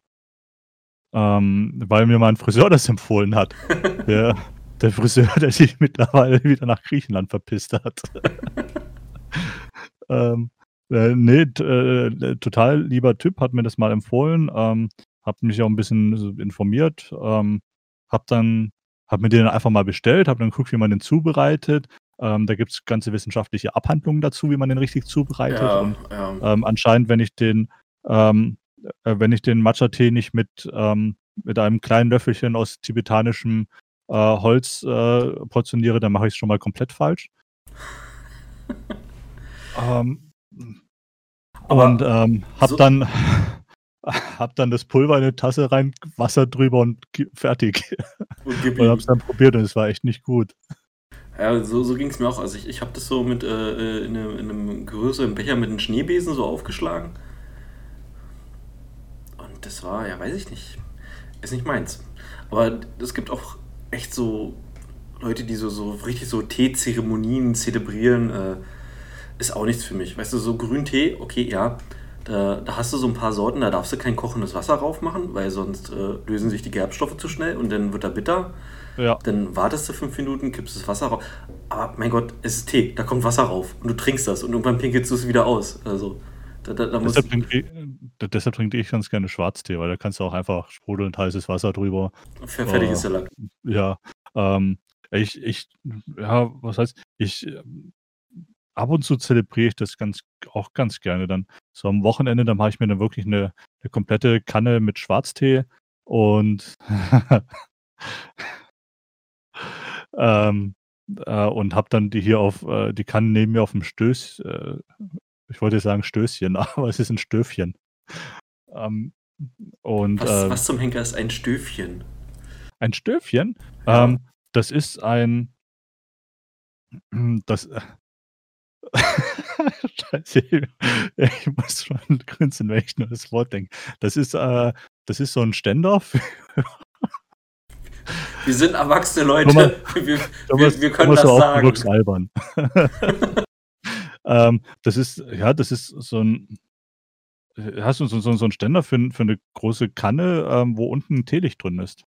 ähm, weil mir mein Friseur <laughs> das empfohlen hat. <laughs> Der, der Friseur, der sich mittlerweile wieder nach Griechenland verpisst hat. <laughs> ähm, Äh, ne, t äh, total lieber Typ, hat mir das mal empfohlen, ähm, habe mich auch 'n bisschen informiert, ähm, habe dann habe mir den einfach mal bestellt, habe dann geguckt, wie man den zubereitet. Ähm, da gibt's ganze wissenschaftliche Abhandlungen dazu, wie man den richtig zubereitet Ja, und, ja. ähm, anscheinend, wenn ich den ähm, äh, wenn ich den Matcha-Tee nicht mit ähm, mit einem kleinen Löffelchen aus tibetanischem, äh, Holz, äh, portioniere, dann mache ich's schon mal komplett falsch. <laughs> Ähm, und, ähm, habe so dann <laughs> habe dann das Pulver in 'ne Tasse rein, Wasser drüber und fertig. Und Und habe es ihm. dann probiert und es war echt nicht gut. Ja, so so ging's mir auch. Also, ich ich habe das so mit, äh, äh in 'nem in 'nem größeren Becher mit 'nem Schneebesen so aufgeschlagen. Und das war ja, weiß ich nicht, ist nicht meins. Aber es gibt auch echt so Leute, die so so richtig so Teezeremonien zelebrieren, äh, ist auch nichts für mich. Weißt du, so Grüntee, okay, ja, da da hast du so 'n paar Sorten, da darfst du kein kochendes Wasser rauf machen, weil sonst, äh, lösen sich die Gerbstoffe zu schnell und dann wird er bitter. Ja. Dann wartest du 5 Minuten, kippst das Wasser rauf. Aber mein Gott, es ist Tee, da kommt Wasser rauf und du trinkst das und irgendwann pinkelst du's wieder aus. Also, da da da Deshalb trinke i d deshalb trinke ich ganz gerne Schwarztee, weil da kannst du auch einfach sprudelnd heißes Wasser drüber. Fer fertig Äh, ist der Lack. ja, ähm, ich ich ja, was heißt ich ab und zu zelebriere ich das ganz auch ganz gerne dann. So am Wochenende, da mache ich mir dann wirklich 'ne 'ne komplette Kanne mit Schwarztee und <laughs> ähm, äh, und habe dann die hier auf äh, die Kanne neben mir auf'm Stöß äh, ich wollte sagen Stößchen, <laughs> aber es ist 'n Stöfchen. Ähm, und, Was ähm was zum Henker ist ein Stöfchen? Ein Stöfchen? Ja. Ähm, das ist ein <clears throat> das, äh <laughs> Scheiße, ich muss schon grinsen, wenn ich nur das Wort denke. Das ist, äh das ist so 'n Ständer für Wir sind erwachsene Thomas <laughs> Leute. Wir Thomas wir wir können Thomas, das sagen. albern. <laughs> Ähm, das ist ja, das ist so 'n äh, hast du so so so 'n Ständer für für 'ne große Kanne, ähm, wo unten 'n Teelicht drin ist.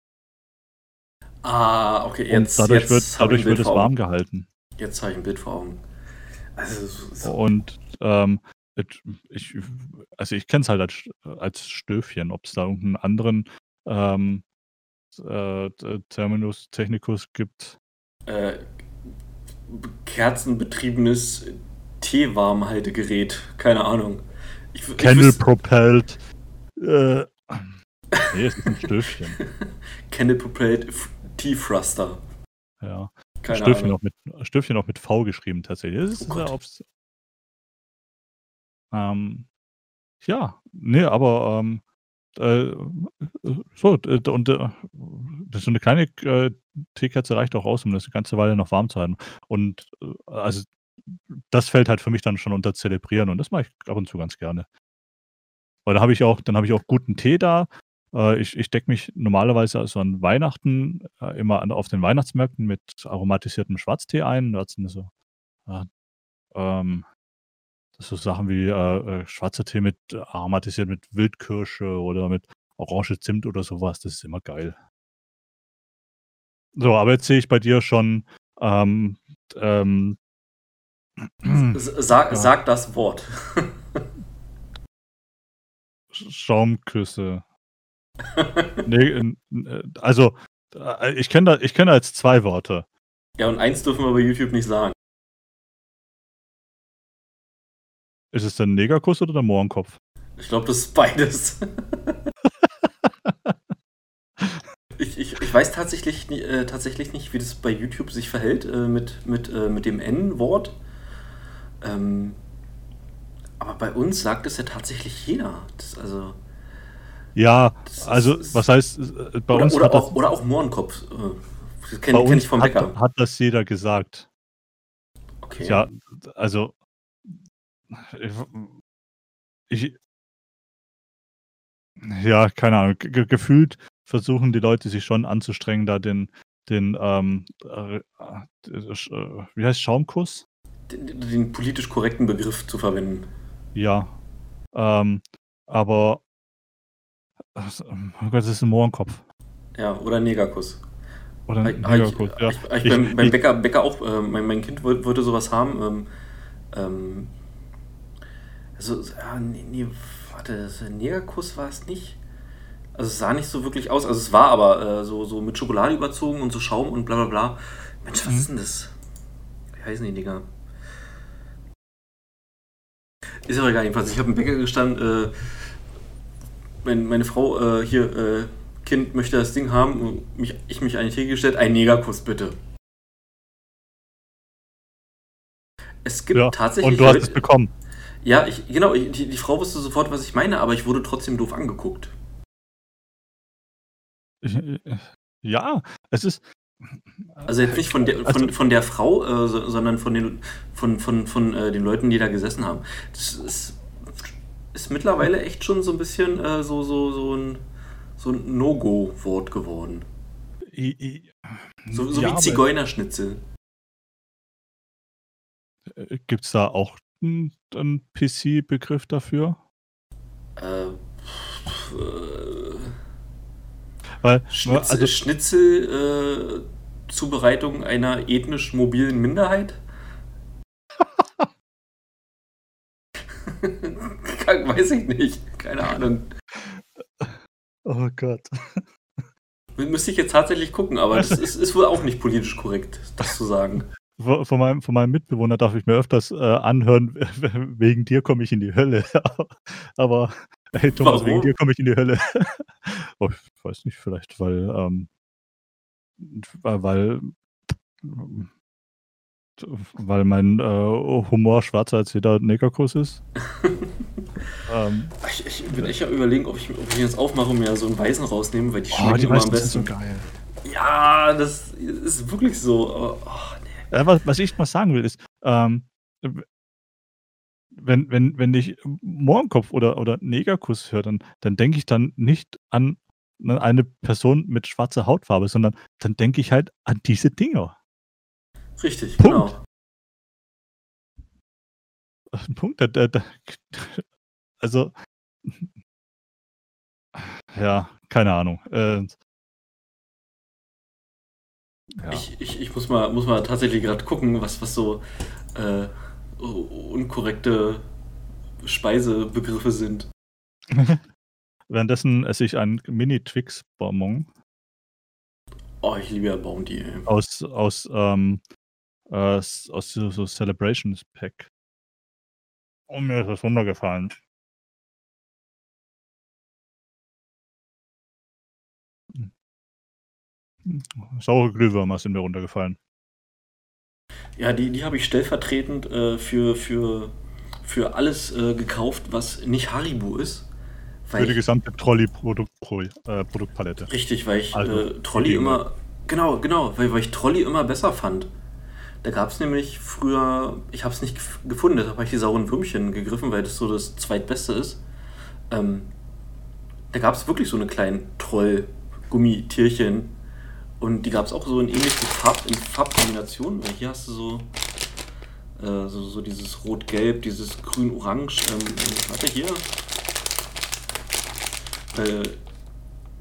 Ah, okay, Und jetzt dadurch wird jetzt 'n dadurch wird es warm gehalten. Jetzt habe ich 'n Bild vor Augen. Also, so Und, ähm, ich also, ich kenne es halt als als Stöfchen. Ob's da irgend 'n anderen, ähm, äh, T Terminus technicus gibt Äh, kerzenbetriebenes Teewarmhaltegerät, keine Ahnung. Ich ich Candle wüs propelled, äh, <laughs> ne, es ist 'n Stöfchen. <laughs> Candle propelled Tea Thruster. Ja. Keine Stöfchen Ahnung. auch mit Stöfchen auch mit V geschrieben tatsächlich. Das Oh ist ja Gott. aufs Ähm, ja, ne, aber, ähm, äh, so, und, äh, so 'ne kleine äh, Teekerze reicht auch aus, um das 'ne ganze Weile noch warm zu halten. Und, äh, also, das fällt halt für mich dann schon unter Zelebrieren und das mache ich ab und zu ganz gerne. Weil da habe ich auch dann habe ich auch guten Tee da. Äh, ich ich decke mich normalerweise also, an Weihnachten, äh, immer an auf den Weihnachtsmärkten mit aromatisiertem Schwarztee ein. Da sind so, äh, ähm so Sachen wie, äh, äh, schwarzer Tee mit aromatisiert mit Wildkirsche oder mit Orange, Zimt oder so was. Das ist immer geil. So, aber jetzt sehe ich bei dir schon, ähm, ähm S sa <clears throat> ja. sag das Wort. Sch Schaumküsse. Ne, n n äh, also, äh, ich kenne da ich kenne da jetzt 2 Worte. Ja, und eins dürfen wir bei YouTube nicht sagen. Ist es der Negerkuss oder der Mohrenkopf? Ich glaube, das ist beides. <laughs> Ich ich ich weiß tatsächlich äh, tatsächlich nicht, wie das bei YouTube sich verhält, äh, mit mit äh, mit dem N-Wort. Ähm, aber bei uns sagt es ja tatsächlich jeder. Das also Ja, das also, ist was heißt, äh, bei oder uns oder das auch oder auch Mohrenkopf. Äh, das bei kenne kenne ich vom hat Bäcker. hat das jeder gesagt. Okay. Ja, also ich ja, keine Ahnung. Ge ge gefühlt versuchen die Leute sich schon anzustrengen, da den den, ähm, äh, sch äh, wie heißt Schaumkuss? Den den politisch korrekten Begriff zu verwenden. Ja, ähm, aber oh Gott, das ist 'n Mohrenkopf. Ja, oder Negerkuss. Oder ich ich Negerkuss, habe ja. ich ich Ich beim beim ich Bäcker Bäcker auch, äh mein mein Kind woll wollte so was haben, ähm, ähm Also, ja, nee, nee warte, das- Negerkuss war es nicht. Also es sah nicht so wirklich aus. Also es war aber äh, so, so mit Schokolade überzogen und so Schaum und bla bla bla. Mensch, was Mhm. ist denn das? Wie heißen die Dinger? Ist aber egal, jedenfalls. Ich habe im Bäcker gestanden, äh, mein, meine Frau äh, hier, äh, Kind möchte das Ding haben, und mich, ich mich an die Theke gestellt, ein Negerkuss bitte. Es gibt Ja, tatsächlich. und du hast Leute- es bekommen. Ja, ich, genau, ich, die, die Frau wusste sofort, was ich meine, aber ich wurde trotzdem doof angeguckt. <laughs> Ja, es ist. Also jetzt nicht von der, Also- von, von der Frau, äh, so, sondern von den, von, von, von äh, den Leuten, die da gesessen haben. Das ist, ist mittlerweile echt schon so ein bisschen äh, so, so, so ein, so ein No-Go-Wort geworden. So, so ja, wie Zigeunerschnitzel. äh, Gibt's da auch einen, einen PC-Begriff dafür? Äh, Weil, Schnitzel, also, Schnitzel äh, Zubereitung einer ethnisch mobilen Minderheit? <laughs> Weiß ich nicht. Keine Ahnung. oh Gott. Mü- Müsste ich jetzt tatsächlich gucken, aber das ist, ist wohl auch nicht politisch korrekt, das zu sagen. Von meinem, von meinem Mitbewohner darf ich mir öfters äh, anhören, <laughs> wegen dir komme ich in die Hölle. <laughs> Aber hey Thomas, wegen Warum? dir komme ich in die Hölle. <laughs> oh, ich weiß nicht, vielleicht, weil, ähm, weil, weil, mein äh, Humor schwarzer als jeder Negerkuss ist. ähm, Ich, ich bin echt am überlegen, ob ich, ob ich jetzt aufmache und mir so einen Weißen rausnehme, weil die oh, schmecken die immer am meisten sind besten. so geil. ja, das ist wirklich so. Aber, oh, was, was ich mal sagen will, ist, ähm, wenn, wenn, wenn ich Mohrenkopf oder, oder Negerkuss höre, dann, dann denke ich dann nicht an ne, eine Person mit schwarzer Hautfarbe, sondern dann denke ich halt an diese Dinger. Richtig, Punkt. genau. Punkt. Da, da, da, also, ja, keine Ahnung. Äh, ja. Ich, ich, ich muss mal, muss mal tatsächlich gerade gucken, was, was so äh, unkorrekte Speisebegriffe sind. <laughs> Währenddessen esse ich einen Mini-Twix-Bonbon Oh, ich liebe ja Bounty, ey. aus, aus, ähm, äh, aus so, so Celebrations Pack. Und mir ist das runtergefallen. Saure Glühwürmer sind mir runtergefallen. Ja, die, die habe ich stellvertretend äh, für, für, für alles äh, gekauft, was nicht Haribo ist. Für die gesamte Trolley-Produktpalette. richtig, weil ich Also, äh, Trolli die immer. Genau, genau, weil, weil ich Trolli immer besser fand. Da gab es nämlich früher, ich habe es nicht gef- gefunden, deshalb habe ich die sauren Würmchen gegriffen, weil das so das zweitbeste ist. Ähm, da gab es wirklich so eine kleinen Troll-Gummitierchen. Und die gab es auch so in ähnlichen Farb, in Farbkombinationen. Hier hast du so, äh, so, so dieses Rot-Gelb, dieses Grün-Orange. Ähm, warte hier. Äh,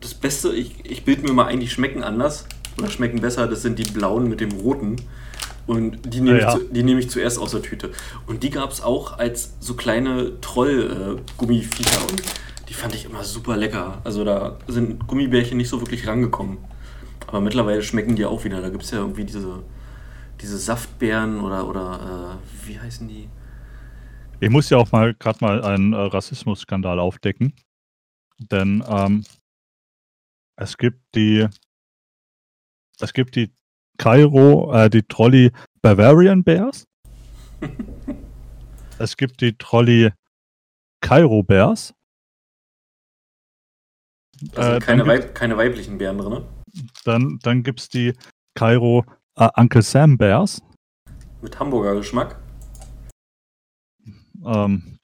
das Beste, ich, ich bilde mir mal ein, die schmecken anders oder schmecken besser. Das sind die blauen mit dem roten. Und die nehme, Ja, ich, zu, die nehme ich zuerst aus der Tüte. Und die gab es auch als so kleine Troll-Gummiviecher. und die fand ich immer super lecker. Also da sind Gummibärchen nicht so wirklich rangekommen. Aber mittlerweile schmecken die auch wieder. Da gibt es ja irgendwie diese, diese Saftbeeren oder, oder äh, wie heißen die? Ich muss ja auch mal gerade mal einen äh, Rassismusskandal aufdecken. Denn ähm, es gibt die es gibt die Kairo, äh, die Trolley Bavarian Bears. <laughs> es gibt die Trolley Kairo Bears. Da sind Äh, keine, Weib, keine weiblichen Beeren drin. Dann, dann gibt es die Kairo äh, Uncle Sam Bears. Mit Hamburger Geschmack. Ähm,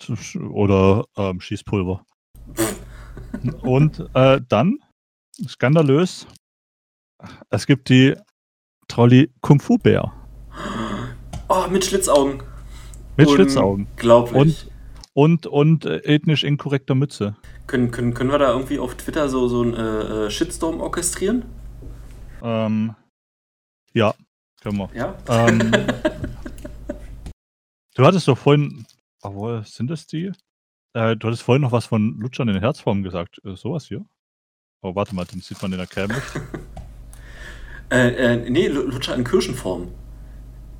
oder ähm, Schießpulver. <laughs> Und äh, dann, skandalös, es gibt die Trolley Kung Fu Bär Oh, mit Schlitzaugen. mit Schlitzaugen Unglaublich. und, und äh, ethnisch inkorrekter Mütze. Können, können, können wir da irgendwie auf Twitter so, so einen äh, äh, Shitstorm orchestrieren? Ähm, ja, können wir. Ja? Ähm, <laughs> du hattest doch vorhin Obwohl, sind das die? Äh, du hattest vorhin noch was von Lutschern in Herzform gesagt. Äh, sowas hier? Oh, warte mal, den sieht man in der Cam nicht. <laughs> Äh, äh, nee, Lu- Lutscher in Kirschenform.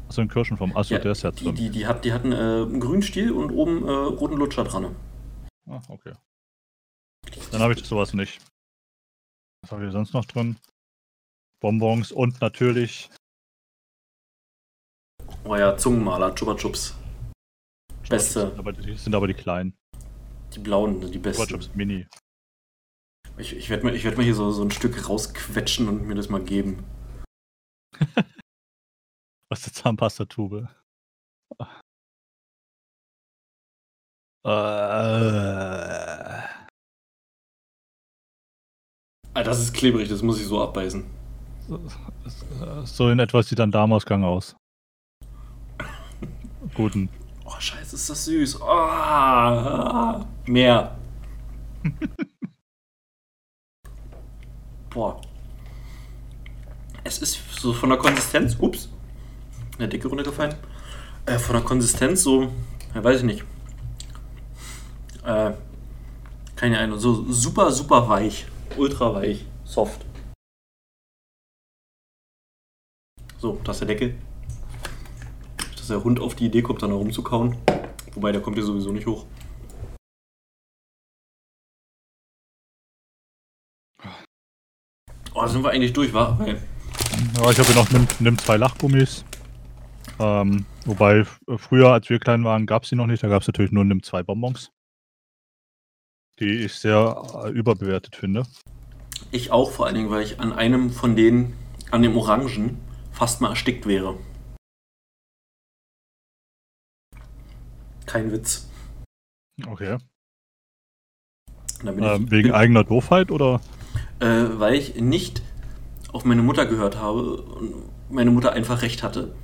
Achso, in Kirschenform. Achso, Ja, der ist die, Herzform. die, die, hat, die hatten äh, einen grünen Stiel und oben äh, roten Lutscher dran. Ah, okay. Dann habe ich sowas nicht. Was habe ich sonst noch drin? Bonbons und natürlich Oh ja, Zungenmaler, Chupa Chups. Beste. Sind aber die, sind aber die kleinen. Die blauen, die Chupa besten. Chups Mini. Ich, ich werde mir, ich werd mir hier so, so ein Stück rausquetschen und mir das mal geben. <laughs> Was ist Zahnpastatube? Äh, Ah, das ist klebrig, das muss ich so abbeißen. so in etwa sieht ein Darmausgang aus. Guten. Oh, scheiße, ist das süß. Ah, mehr. <laughs> Boah. Es ist so von der Konsistenz, ups, eine Decke runtergefallen. Äh, von der Konsistenz so, ja, weiß ich nicht. Äh, keine Ahnung, so super, super weich. Ultra weich. Soft. So, das ist der Deckel. Dass der Hund auf die Idee kommt, dann da rumzukauen. Wobei, der kommt hier sowieso nicht hoch. Oh, sind wir eigentlich durch, wa? Weil Ja, ich habe hier noch nimm, nimm zwei Lachgummis. Ähm, wobei früher, als wir klein waren, gab es die noch nicht. Da gab es natürlich nur nimm zwei Bonbons. Die ich sehr äh, überbewertet finde. Ich auch, vor allen Dingen, weil ich an einem von denen, an dem Orangen, fast mal erstickt wäre. Kein Witz. Okay. Ähm, ich, wegen eigener Doofheit oder? äh, weil ich nicht auf meine Mutter gehört habe und meine Mutter einfach recht hatte.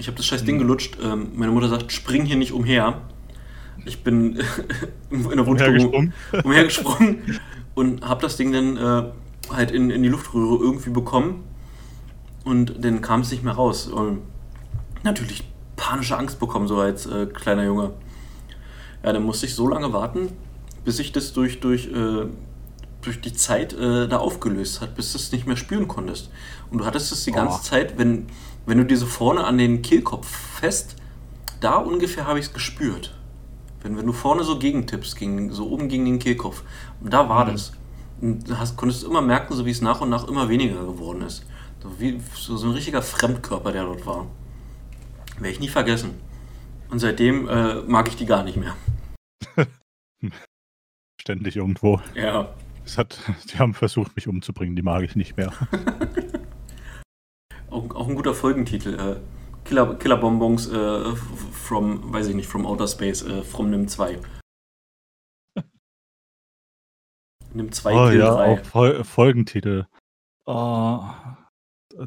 Ich habe das scheiß Ding Hm. gelutscht. Ähm, meine Mutter sagt, spring hier nicht umher. Ich bin <laughs> in der Wohnstube Umhergesprungen? <laughs> umhergesprungen und habe das Ding dann äh, halt in, in die Luftröhre irgendwie bekommen und dann kam es nicht mehr raus. Und natürlich panische Angst bekommen, so als äh, kleiner Junge. Ja, dann musste ich so lange warten, bis sich das durch, durch, äh, durch die Zeit äh, da aufgelöst hat, bis du es nicht mehr spüren konntest. Und du hattest es die ganze Oh. Zeit, wenn, wenn du diese vorne an den Kehlkopf fest, da ungefähr habe ich es gespürt. Wenn, wenn du vorne so gegentippst, gegen, so oben gegen den Kehlkopf, da war Mhm. das. Und du hast, konntest du immer merken, so wie es nach und nach immer weniger geworden ist. So, wie, so, so ein richtiger Fremdkörper, der dort war. Werde ich nie vergessen. Und seitdem äh, mag ich die gar nicht mehr. <laughs> Ständig irgendwo. Ja. Es hat, <laughs> die haben versucht, mich umzubringen, die mag ich nicht mehr. <laughs> Auch, auch ein guter Folgentitel. Äh, Killer, Killer Bonbons äh, from, weiß ich nicht, from Outer Space, äh, from NIM 2. <laughs> NIM 2 oh Kill ja, 3. auch Fol Folgentitel. Oh,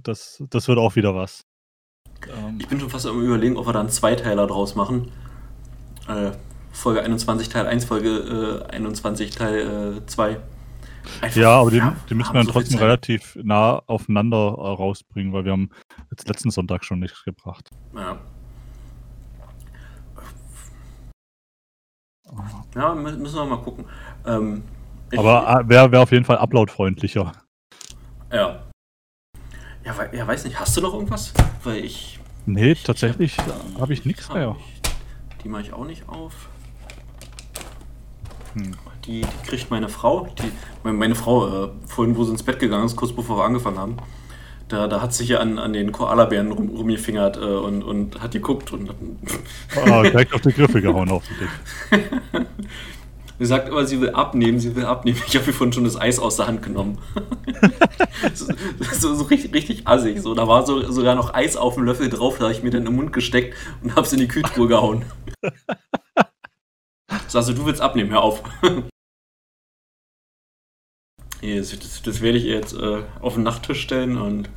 das, das wird auch wieder was. Ähm, Ich bin schon fast am überlegen, ob wir da einen Zweiteiler draus machen. Äh, Folge 21 Teil 1, Folge äh, 21 Teil äh, 2. Einfach- ja, aber die, wir die müssen wir dann so trotzdem relativ nah aufeinander äh, rausbringen, weil wir haben jetzt letzten Sonntag schon nichts gebracht. Ja. Ja, mü- müssen wir mal gucken. Ähm, ich- Aber äh, wäre wär auf jeden Fall uploadfreundlicher. Ja. Ja, wei- ja, weiß nicht, hast du noch irgendwas? Weil ich. Nee, ich- tatsächlich hab- habe ich nichts hab mehr. nicht. Die mache ich auch nicht auf. Hm. Die, die kriegt meine Frau. Die, meine, meine Frau, äh, vorhin, wo sie ins Bett gegangen ist, kurz bevor wir angefangen haben, da, da hat sich ja an, an den Koalabären rum, rumgefingert äh, und, und hat geguckt und hat, <laughs> Ah, direkt auf die Griffe gehauen hoffentlich. <laughs> sie sagt immer, sie will abnehmen, sie will abnehmen. Ich habe ihr vorhin schon das Eis aus der Hand genommen. <laughs> so, so, so richtig, richtig assig. So, da war so, sogar noch Eis auf dem Löffel drauf, da habe ich mir dann im Mund gesteckt und habe es in die Kühltruhe gehauen. Sagst du, du willst abnehmen, hör auf. <laughs> Das, das, das werde ich ihr jetzt äh, auf den Nachttisch stellen und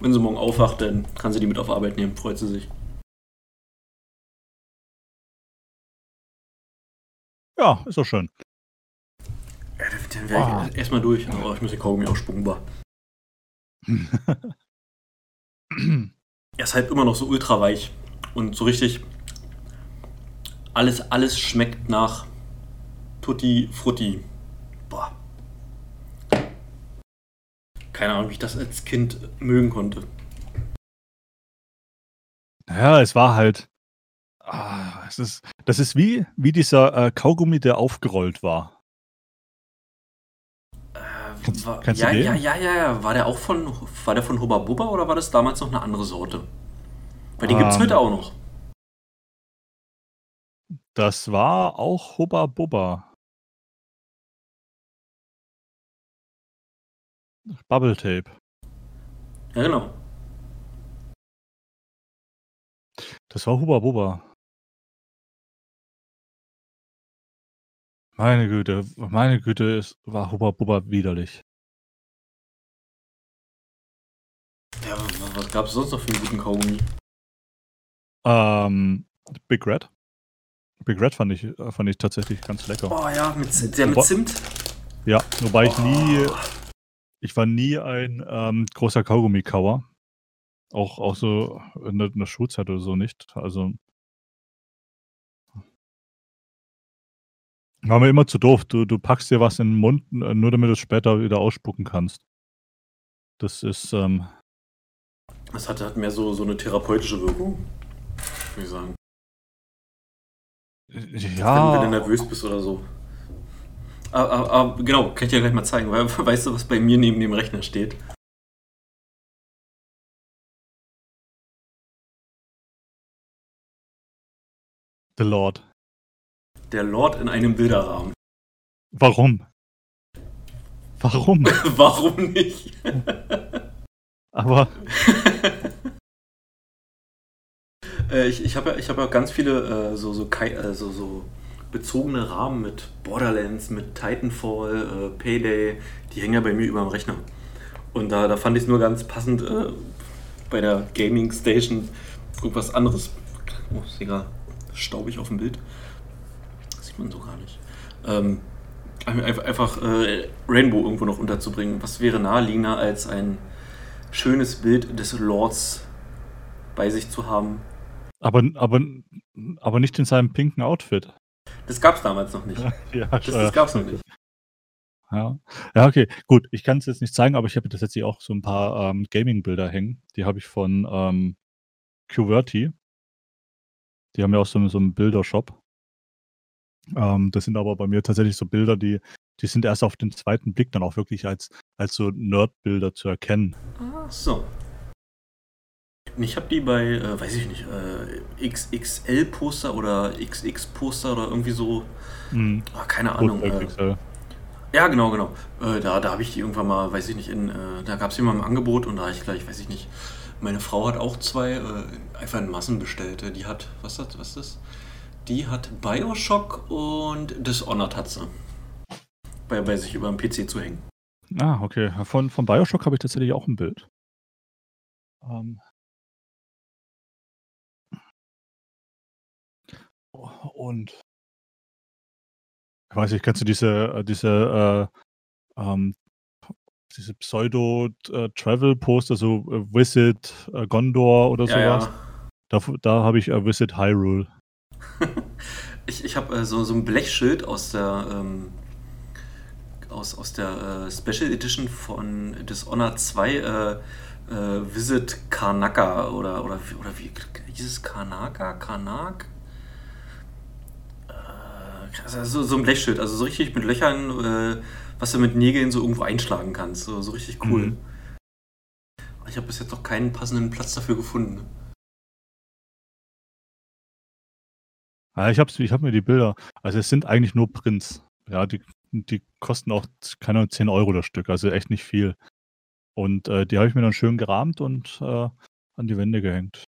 wenn sie morgen aufwacht, dann kann sie die mit auf Arbeit nehmen, freut sie sich. Ja, ist doch schön. Ja, dann, dann wäre ich erstmal durch. Oh, ich muss den Kaugummi ausspucken. Bah. <laughs> Er ist halt immer noch so ultra weich und so richtig alles, alles schmeckt nach Tutti Frutti. Boah. Keine Ahnung, wie ich das als Kind mögen konnte. Ja, es war halt. Ah, es ist, das ist wie, wie dieser äh, Kaugummi, der aufgerollt war. Äh, Kennst- war, kennst du ja, den? ja, ja, ja, ja. War der auch von, war der von Hubba Bubba oder war das damals noch eine andere Sorte? Weil den gibt's Ähm. heute auch noch. Das war auch Hubba Bubba. Bubble Tape. Ja, genau. Das war Hubba Bubba. Meine Güte, meine Güte, es war Hubba Bubba widerlich. Ja, wa- was gab's sonst noch für einen guten Kaugummi? Ähm, Big Red. Big Red fand ich, äh, fand ich tatsächlich ganz lecker. Oh ja, mit, der mit Zimt. Ja, wobei ich nie, Oh. ich war nie ein ähm, großer Kaugummi-Kauer. Auch, auch so in der, in der Schulzeit oder so nicht. Also war mir immer zu doof. Du, du packst dir was in den Mund, äh, nur damit du es später wieder ausspucken kannst. Das ist, ähm, Das hat, hat mehr so, so eine therapeutische Wirkung. Würde ich sagen. Wenn, wenn du ja, nervös bist oder so. Aber, aber, aber genau, kann ich dir gleich mal zeigen, weil <laughs> weißt du, was bei mir neben dem Rechner steht? The Lord. Der Lord in einem Bilderrahmen. Warum? Warum? <laughs> Warum nicht? Aber <laughs> äh, ich ich habe ja, hab ja ganz viele äh, so, so, äh, so, so bezogene Rahmen mit Borderlands, mit Titanfall, äh, Payday. Die hängen ja bei mir über dem Rechner. Und da, da fand ich es nur ganz passend äh, bei der Gaming Station irgendwas anderes. Oh, ist egal. Staubig auf dem Bild. Das sieht man so gar nicht. Ähm, einfach einfach äh, Rainbow irgendwo noch unterzubringen. Was wäre naheliegender als ein schönes Bild des Lords bei sich zu haben? Aber, aber, aber nicht in seinem pinken Outfit. Das gab es damals noch nicht. <laughs> Ja, Das, das gab es noch nicht. Ja. ja, okay, gut. Ich kann es jetzt nicht zeigen, aber ich habe tatsächlich auch so ein paar ähm, Gaming-Bilder hängen. Die habe ich von ähm, QWERTY. Die haben ja auch so, so einen Bildershop. Ähm, das sind aber bei mir tatsächlich so Bilder, die, die sind erst auf den zweiten Blick dann auch wirklich als, als so Nerd-Bilder zu erkennen. Ach so. Ich habe die bei, äh, weiß ich nicht, äh, XXL-Poster oder XX-Poster oder irgendwie so, Mhm. ah, keine Ahnung. Äh, ja, genau, genau. Äh, da da habe ich die irgendwann mal, weiß ich nicht, in, äh, da gab es jemand im Angebot und da habe ich gleich, weiß ich nicht, meine Frau hat auch zwei, äh, einfach in Massen bestellt. Die hat, was ist das, was ist das? Die hat Bioshock und Dishonored hat sie. Bei, bei sich über dem PC zu hängen. Ah, okay. Von, von Bioshock habe ich tatsächlich auch ein Bild. Ähm. Und ich weiß nicht, kennst du diese, äh, diese, äh, ähm, diese Pseudo-Travel-Poster, so äh, Visit äh, Gondor oder Ja, sowas? ja. Da, da habe ich Visit Hyrule. <laughs> Ich, ich habe so, so ein Blechschild aus der, ähm, aus, aus der Special Edition von Dishonored 2 äh, äh, Visit Karnaka oder, oder, wie- oder wie hieß es Karnaka? Karnak? Äh, also so ein Blechschild, also so richtig mit Löchern, äh, was du mit Nägeln so irgendwo einschlagen kannst. So, so richtig cool. Mhm. Ich habe bis jetzt noch keinen passenden Platz dafür gefunden. Ja, ich habe ich hab mir die Bilder, also es sind eigentlich nur Prints. Ja, die, die kosten auch, keine Ahnung, 10 Euro das Stück, also echt nicht viel. Und äh, die habe ich mir dann schön gerahmt und äh, an die Wände gehängt.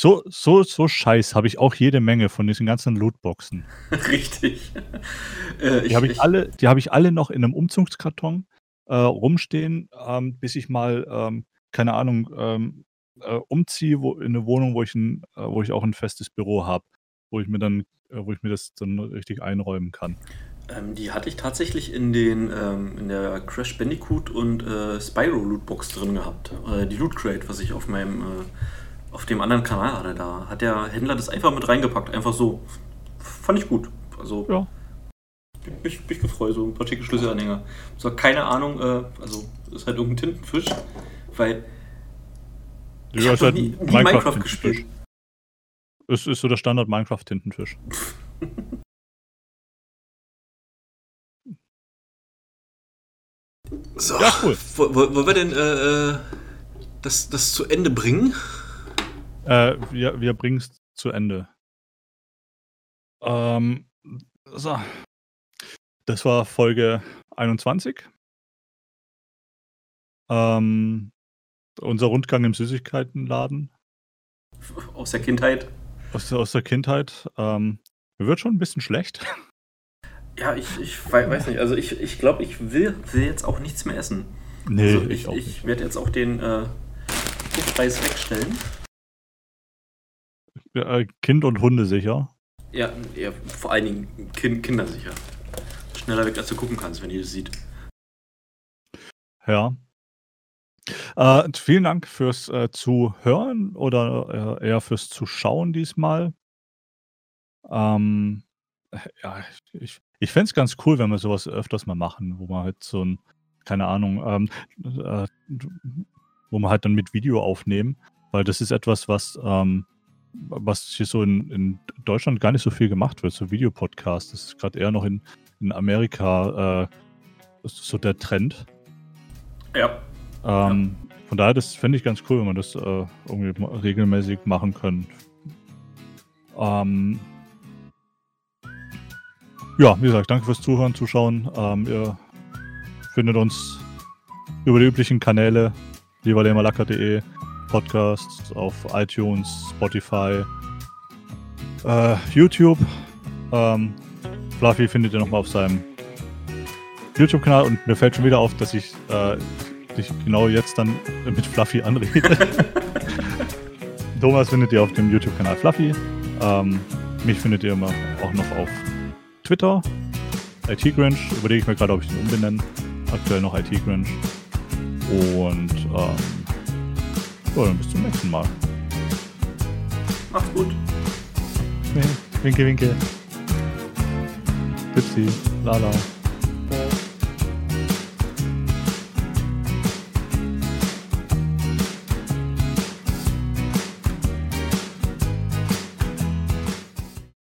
So, so, so Scheiß habe ich auch jede Menge von diesen ganzen Lootboxen. <laughs> Richtig. <laughs> Äh, Die habe ich, alle, die habe ich alle noch in einem Umzugskarton äh, rumstehen, ähm, bis ich mal, ähm, keine Ahnung, ähm, äh, umziehe wo, in eine Wohnung, wo ich, ein, äh, wo ich auch ein festes Büro habe, wo ich mir dann, äh, wo ich mir das dann richtig einräumen kann. Ähm, die hatte ich tatsächlich in den ähm, in der Crash Bandicoot und äh, Spyro Lootbox drin gehabt. Die Loot Crate, was ich auf meinem auf dem anderen Kanal hatte, da hat der Händler das einfach mit reingepackt. Einfach so. Fand ich gut. Also. Ja. Mich, mich gefreut, so ein paar schicke Schlüsselanhänger. So, keine Ahnung, äh, also ist halt irgendein Tintenfisch, weil ich Ja, habe noch halt nie, ein nie Minecraft Minecraft-Tintenfisch. gespielt. Es ist so der Standard Minecraft-Tintenfisch. So, Ja, cool. wo- wo- Wollen wir denn äh, äh, das, das zu Ende bringen? Äh, wir wir bringen es zu Ende. Ähm, so. Das war Folge 21. Ähm, unser Rundgang im Süßigkeitenladen Aus der Kindheit. aus, der- aus der Kindheit. Ähm, mir wird schon ein bisschen schlecht. Ja, ich, ich wei- weiß nicht. Also ich, ich glaube, ich will, will jetzt auch nichts mehr essen. Nee, also ich, ich, ich werde jetzt auch den äh, Preis wegstellen. Äh, Kind und Hunde sicher. Ja, ja vor allen Dingen kind, kindersicher. Schneller weg, als du gucken kannst, wenn ihr das sieht. Ja. Äh, vielen Dank fürs äh, Zuhören oder äh, eher fürs Zuschauen diesmal. Ähm, ja, ich, ich fände es ganz cool, wenn wir sowas öfters mal machen, wo man halt so ein, keine Ahnung, ähm, äh, wo wir halt dann mit Video aufnehmen, weil das ist etwas, was, ähm, was hier so in, in Deutschland gar nicht so viel gemacht wird, so Videopodcast. Das ist gerade eher noch in, in Amerika äh, so der Trend. Ja. Ähm, Von daher, das fände ich ganz cool, wenn wir das äh, irgendwie regelmäßig machen können. Ähm, ja, wie gesagt, danke fürs Zuhören, Zuschauen. Ähm, ihr findet uns über die üblichen Kanäle, lieberlehmerlacker.de, Podcasts auf iTunes, Spotify, äh, YouTube. Ähm, Fluffy findet ihr nochmal auf seinem YouTube-Kanal und mir fällt schon wieder auf, dass ich äh, dich genau jetzt dann mit Fluffy anrede. <laughs> Thomas findet ihr auf dem YouTube-Kanal Fluffy. Ähm, mich findet ihr immer auch noch auf Twitter. IT-Grinch. Überlege ich mir gerade, ob ich den umbenenne. Aktuell noch IT-Grinch. Und ähm, ja, dann bis zum nächsten Mal. Macht's gut. Winke, winke. Pipsi, Lala.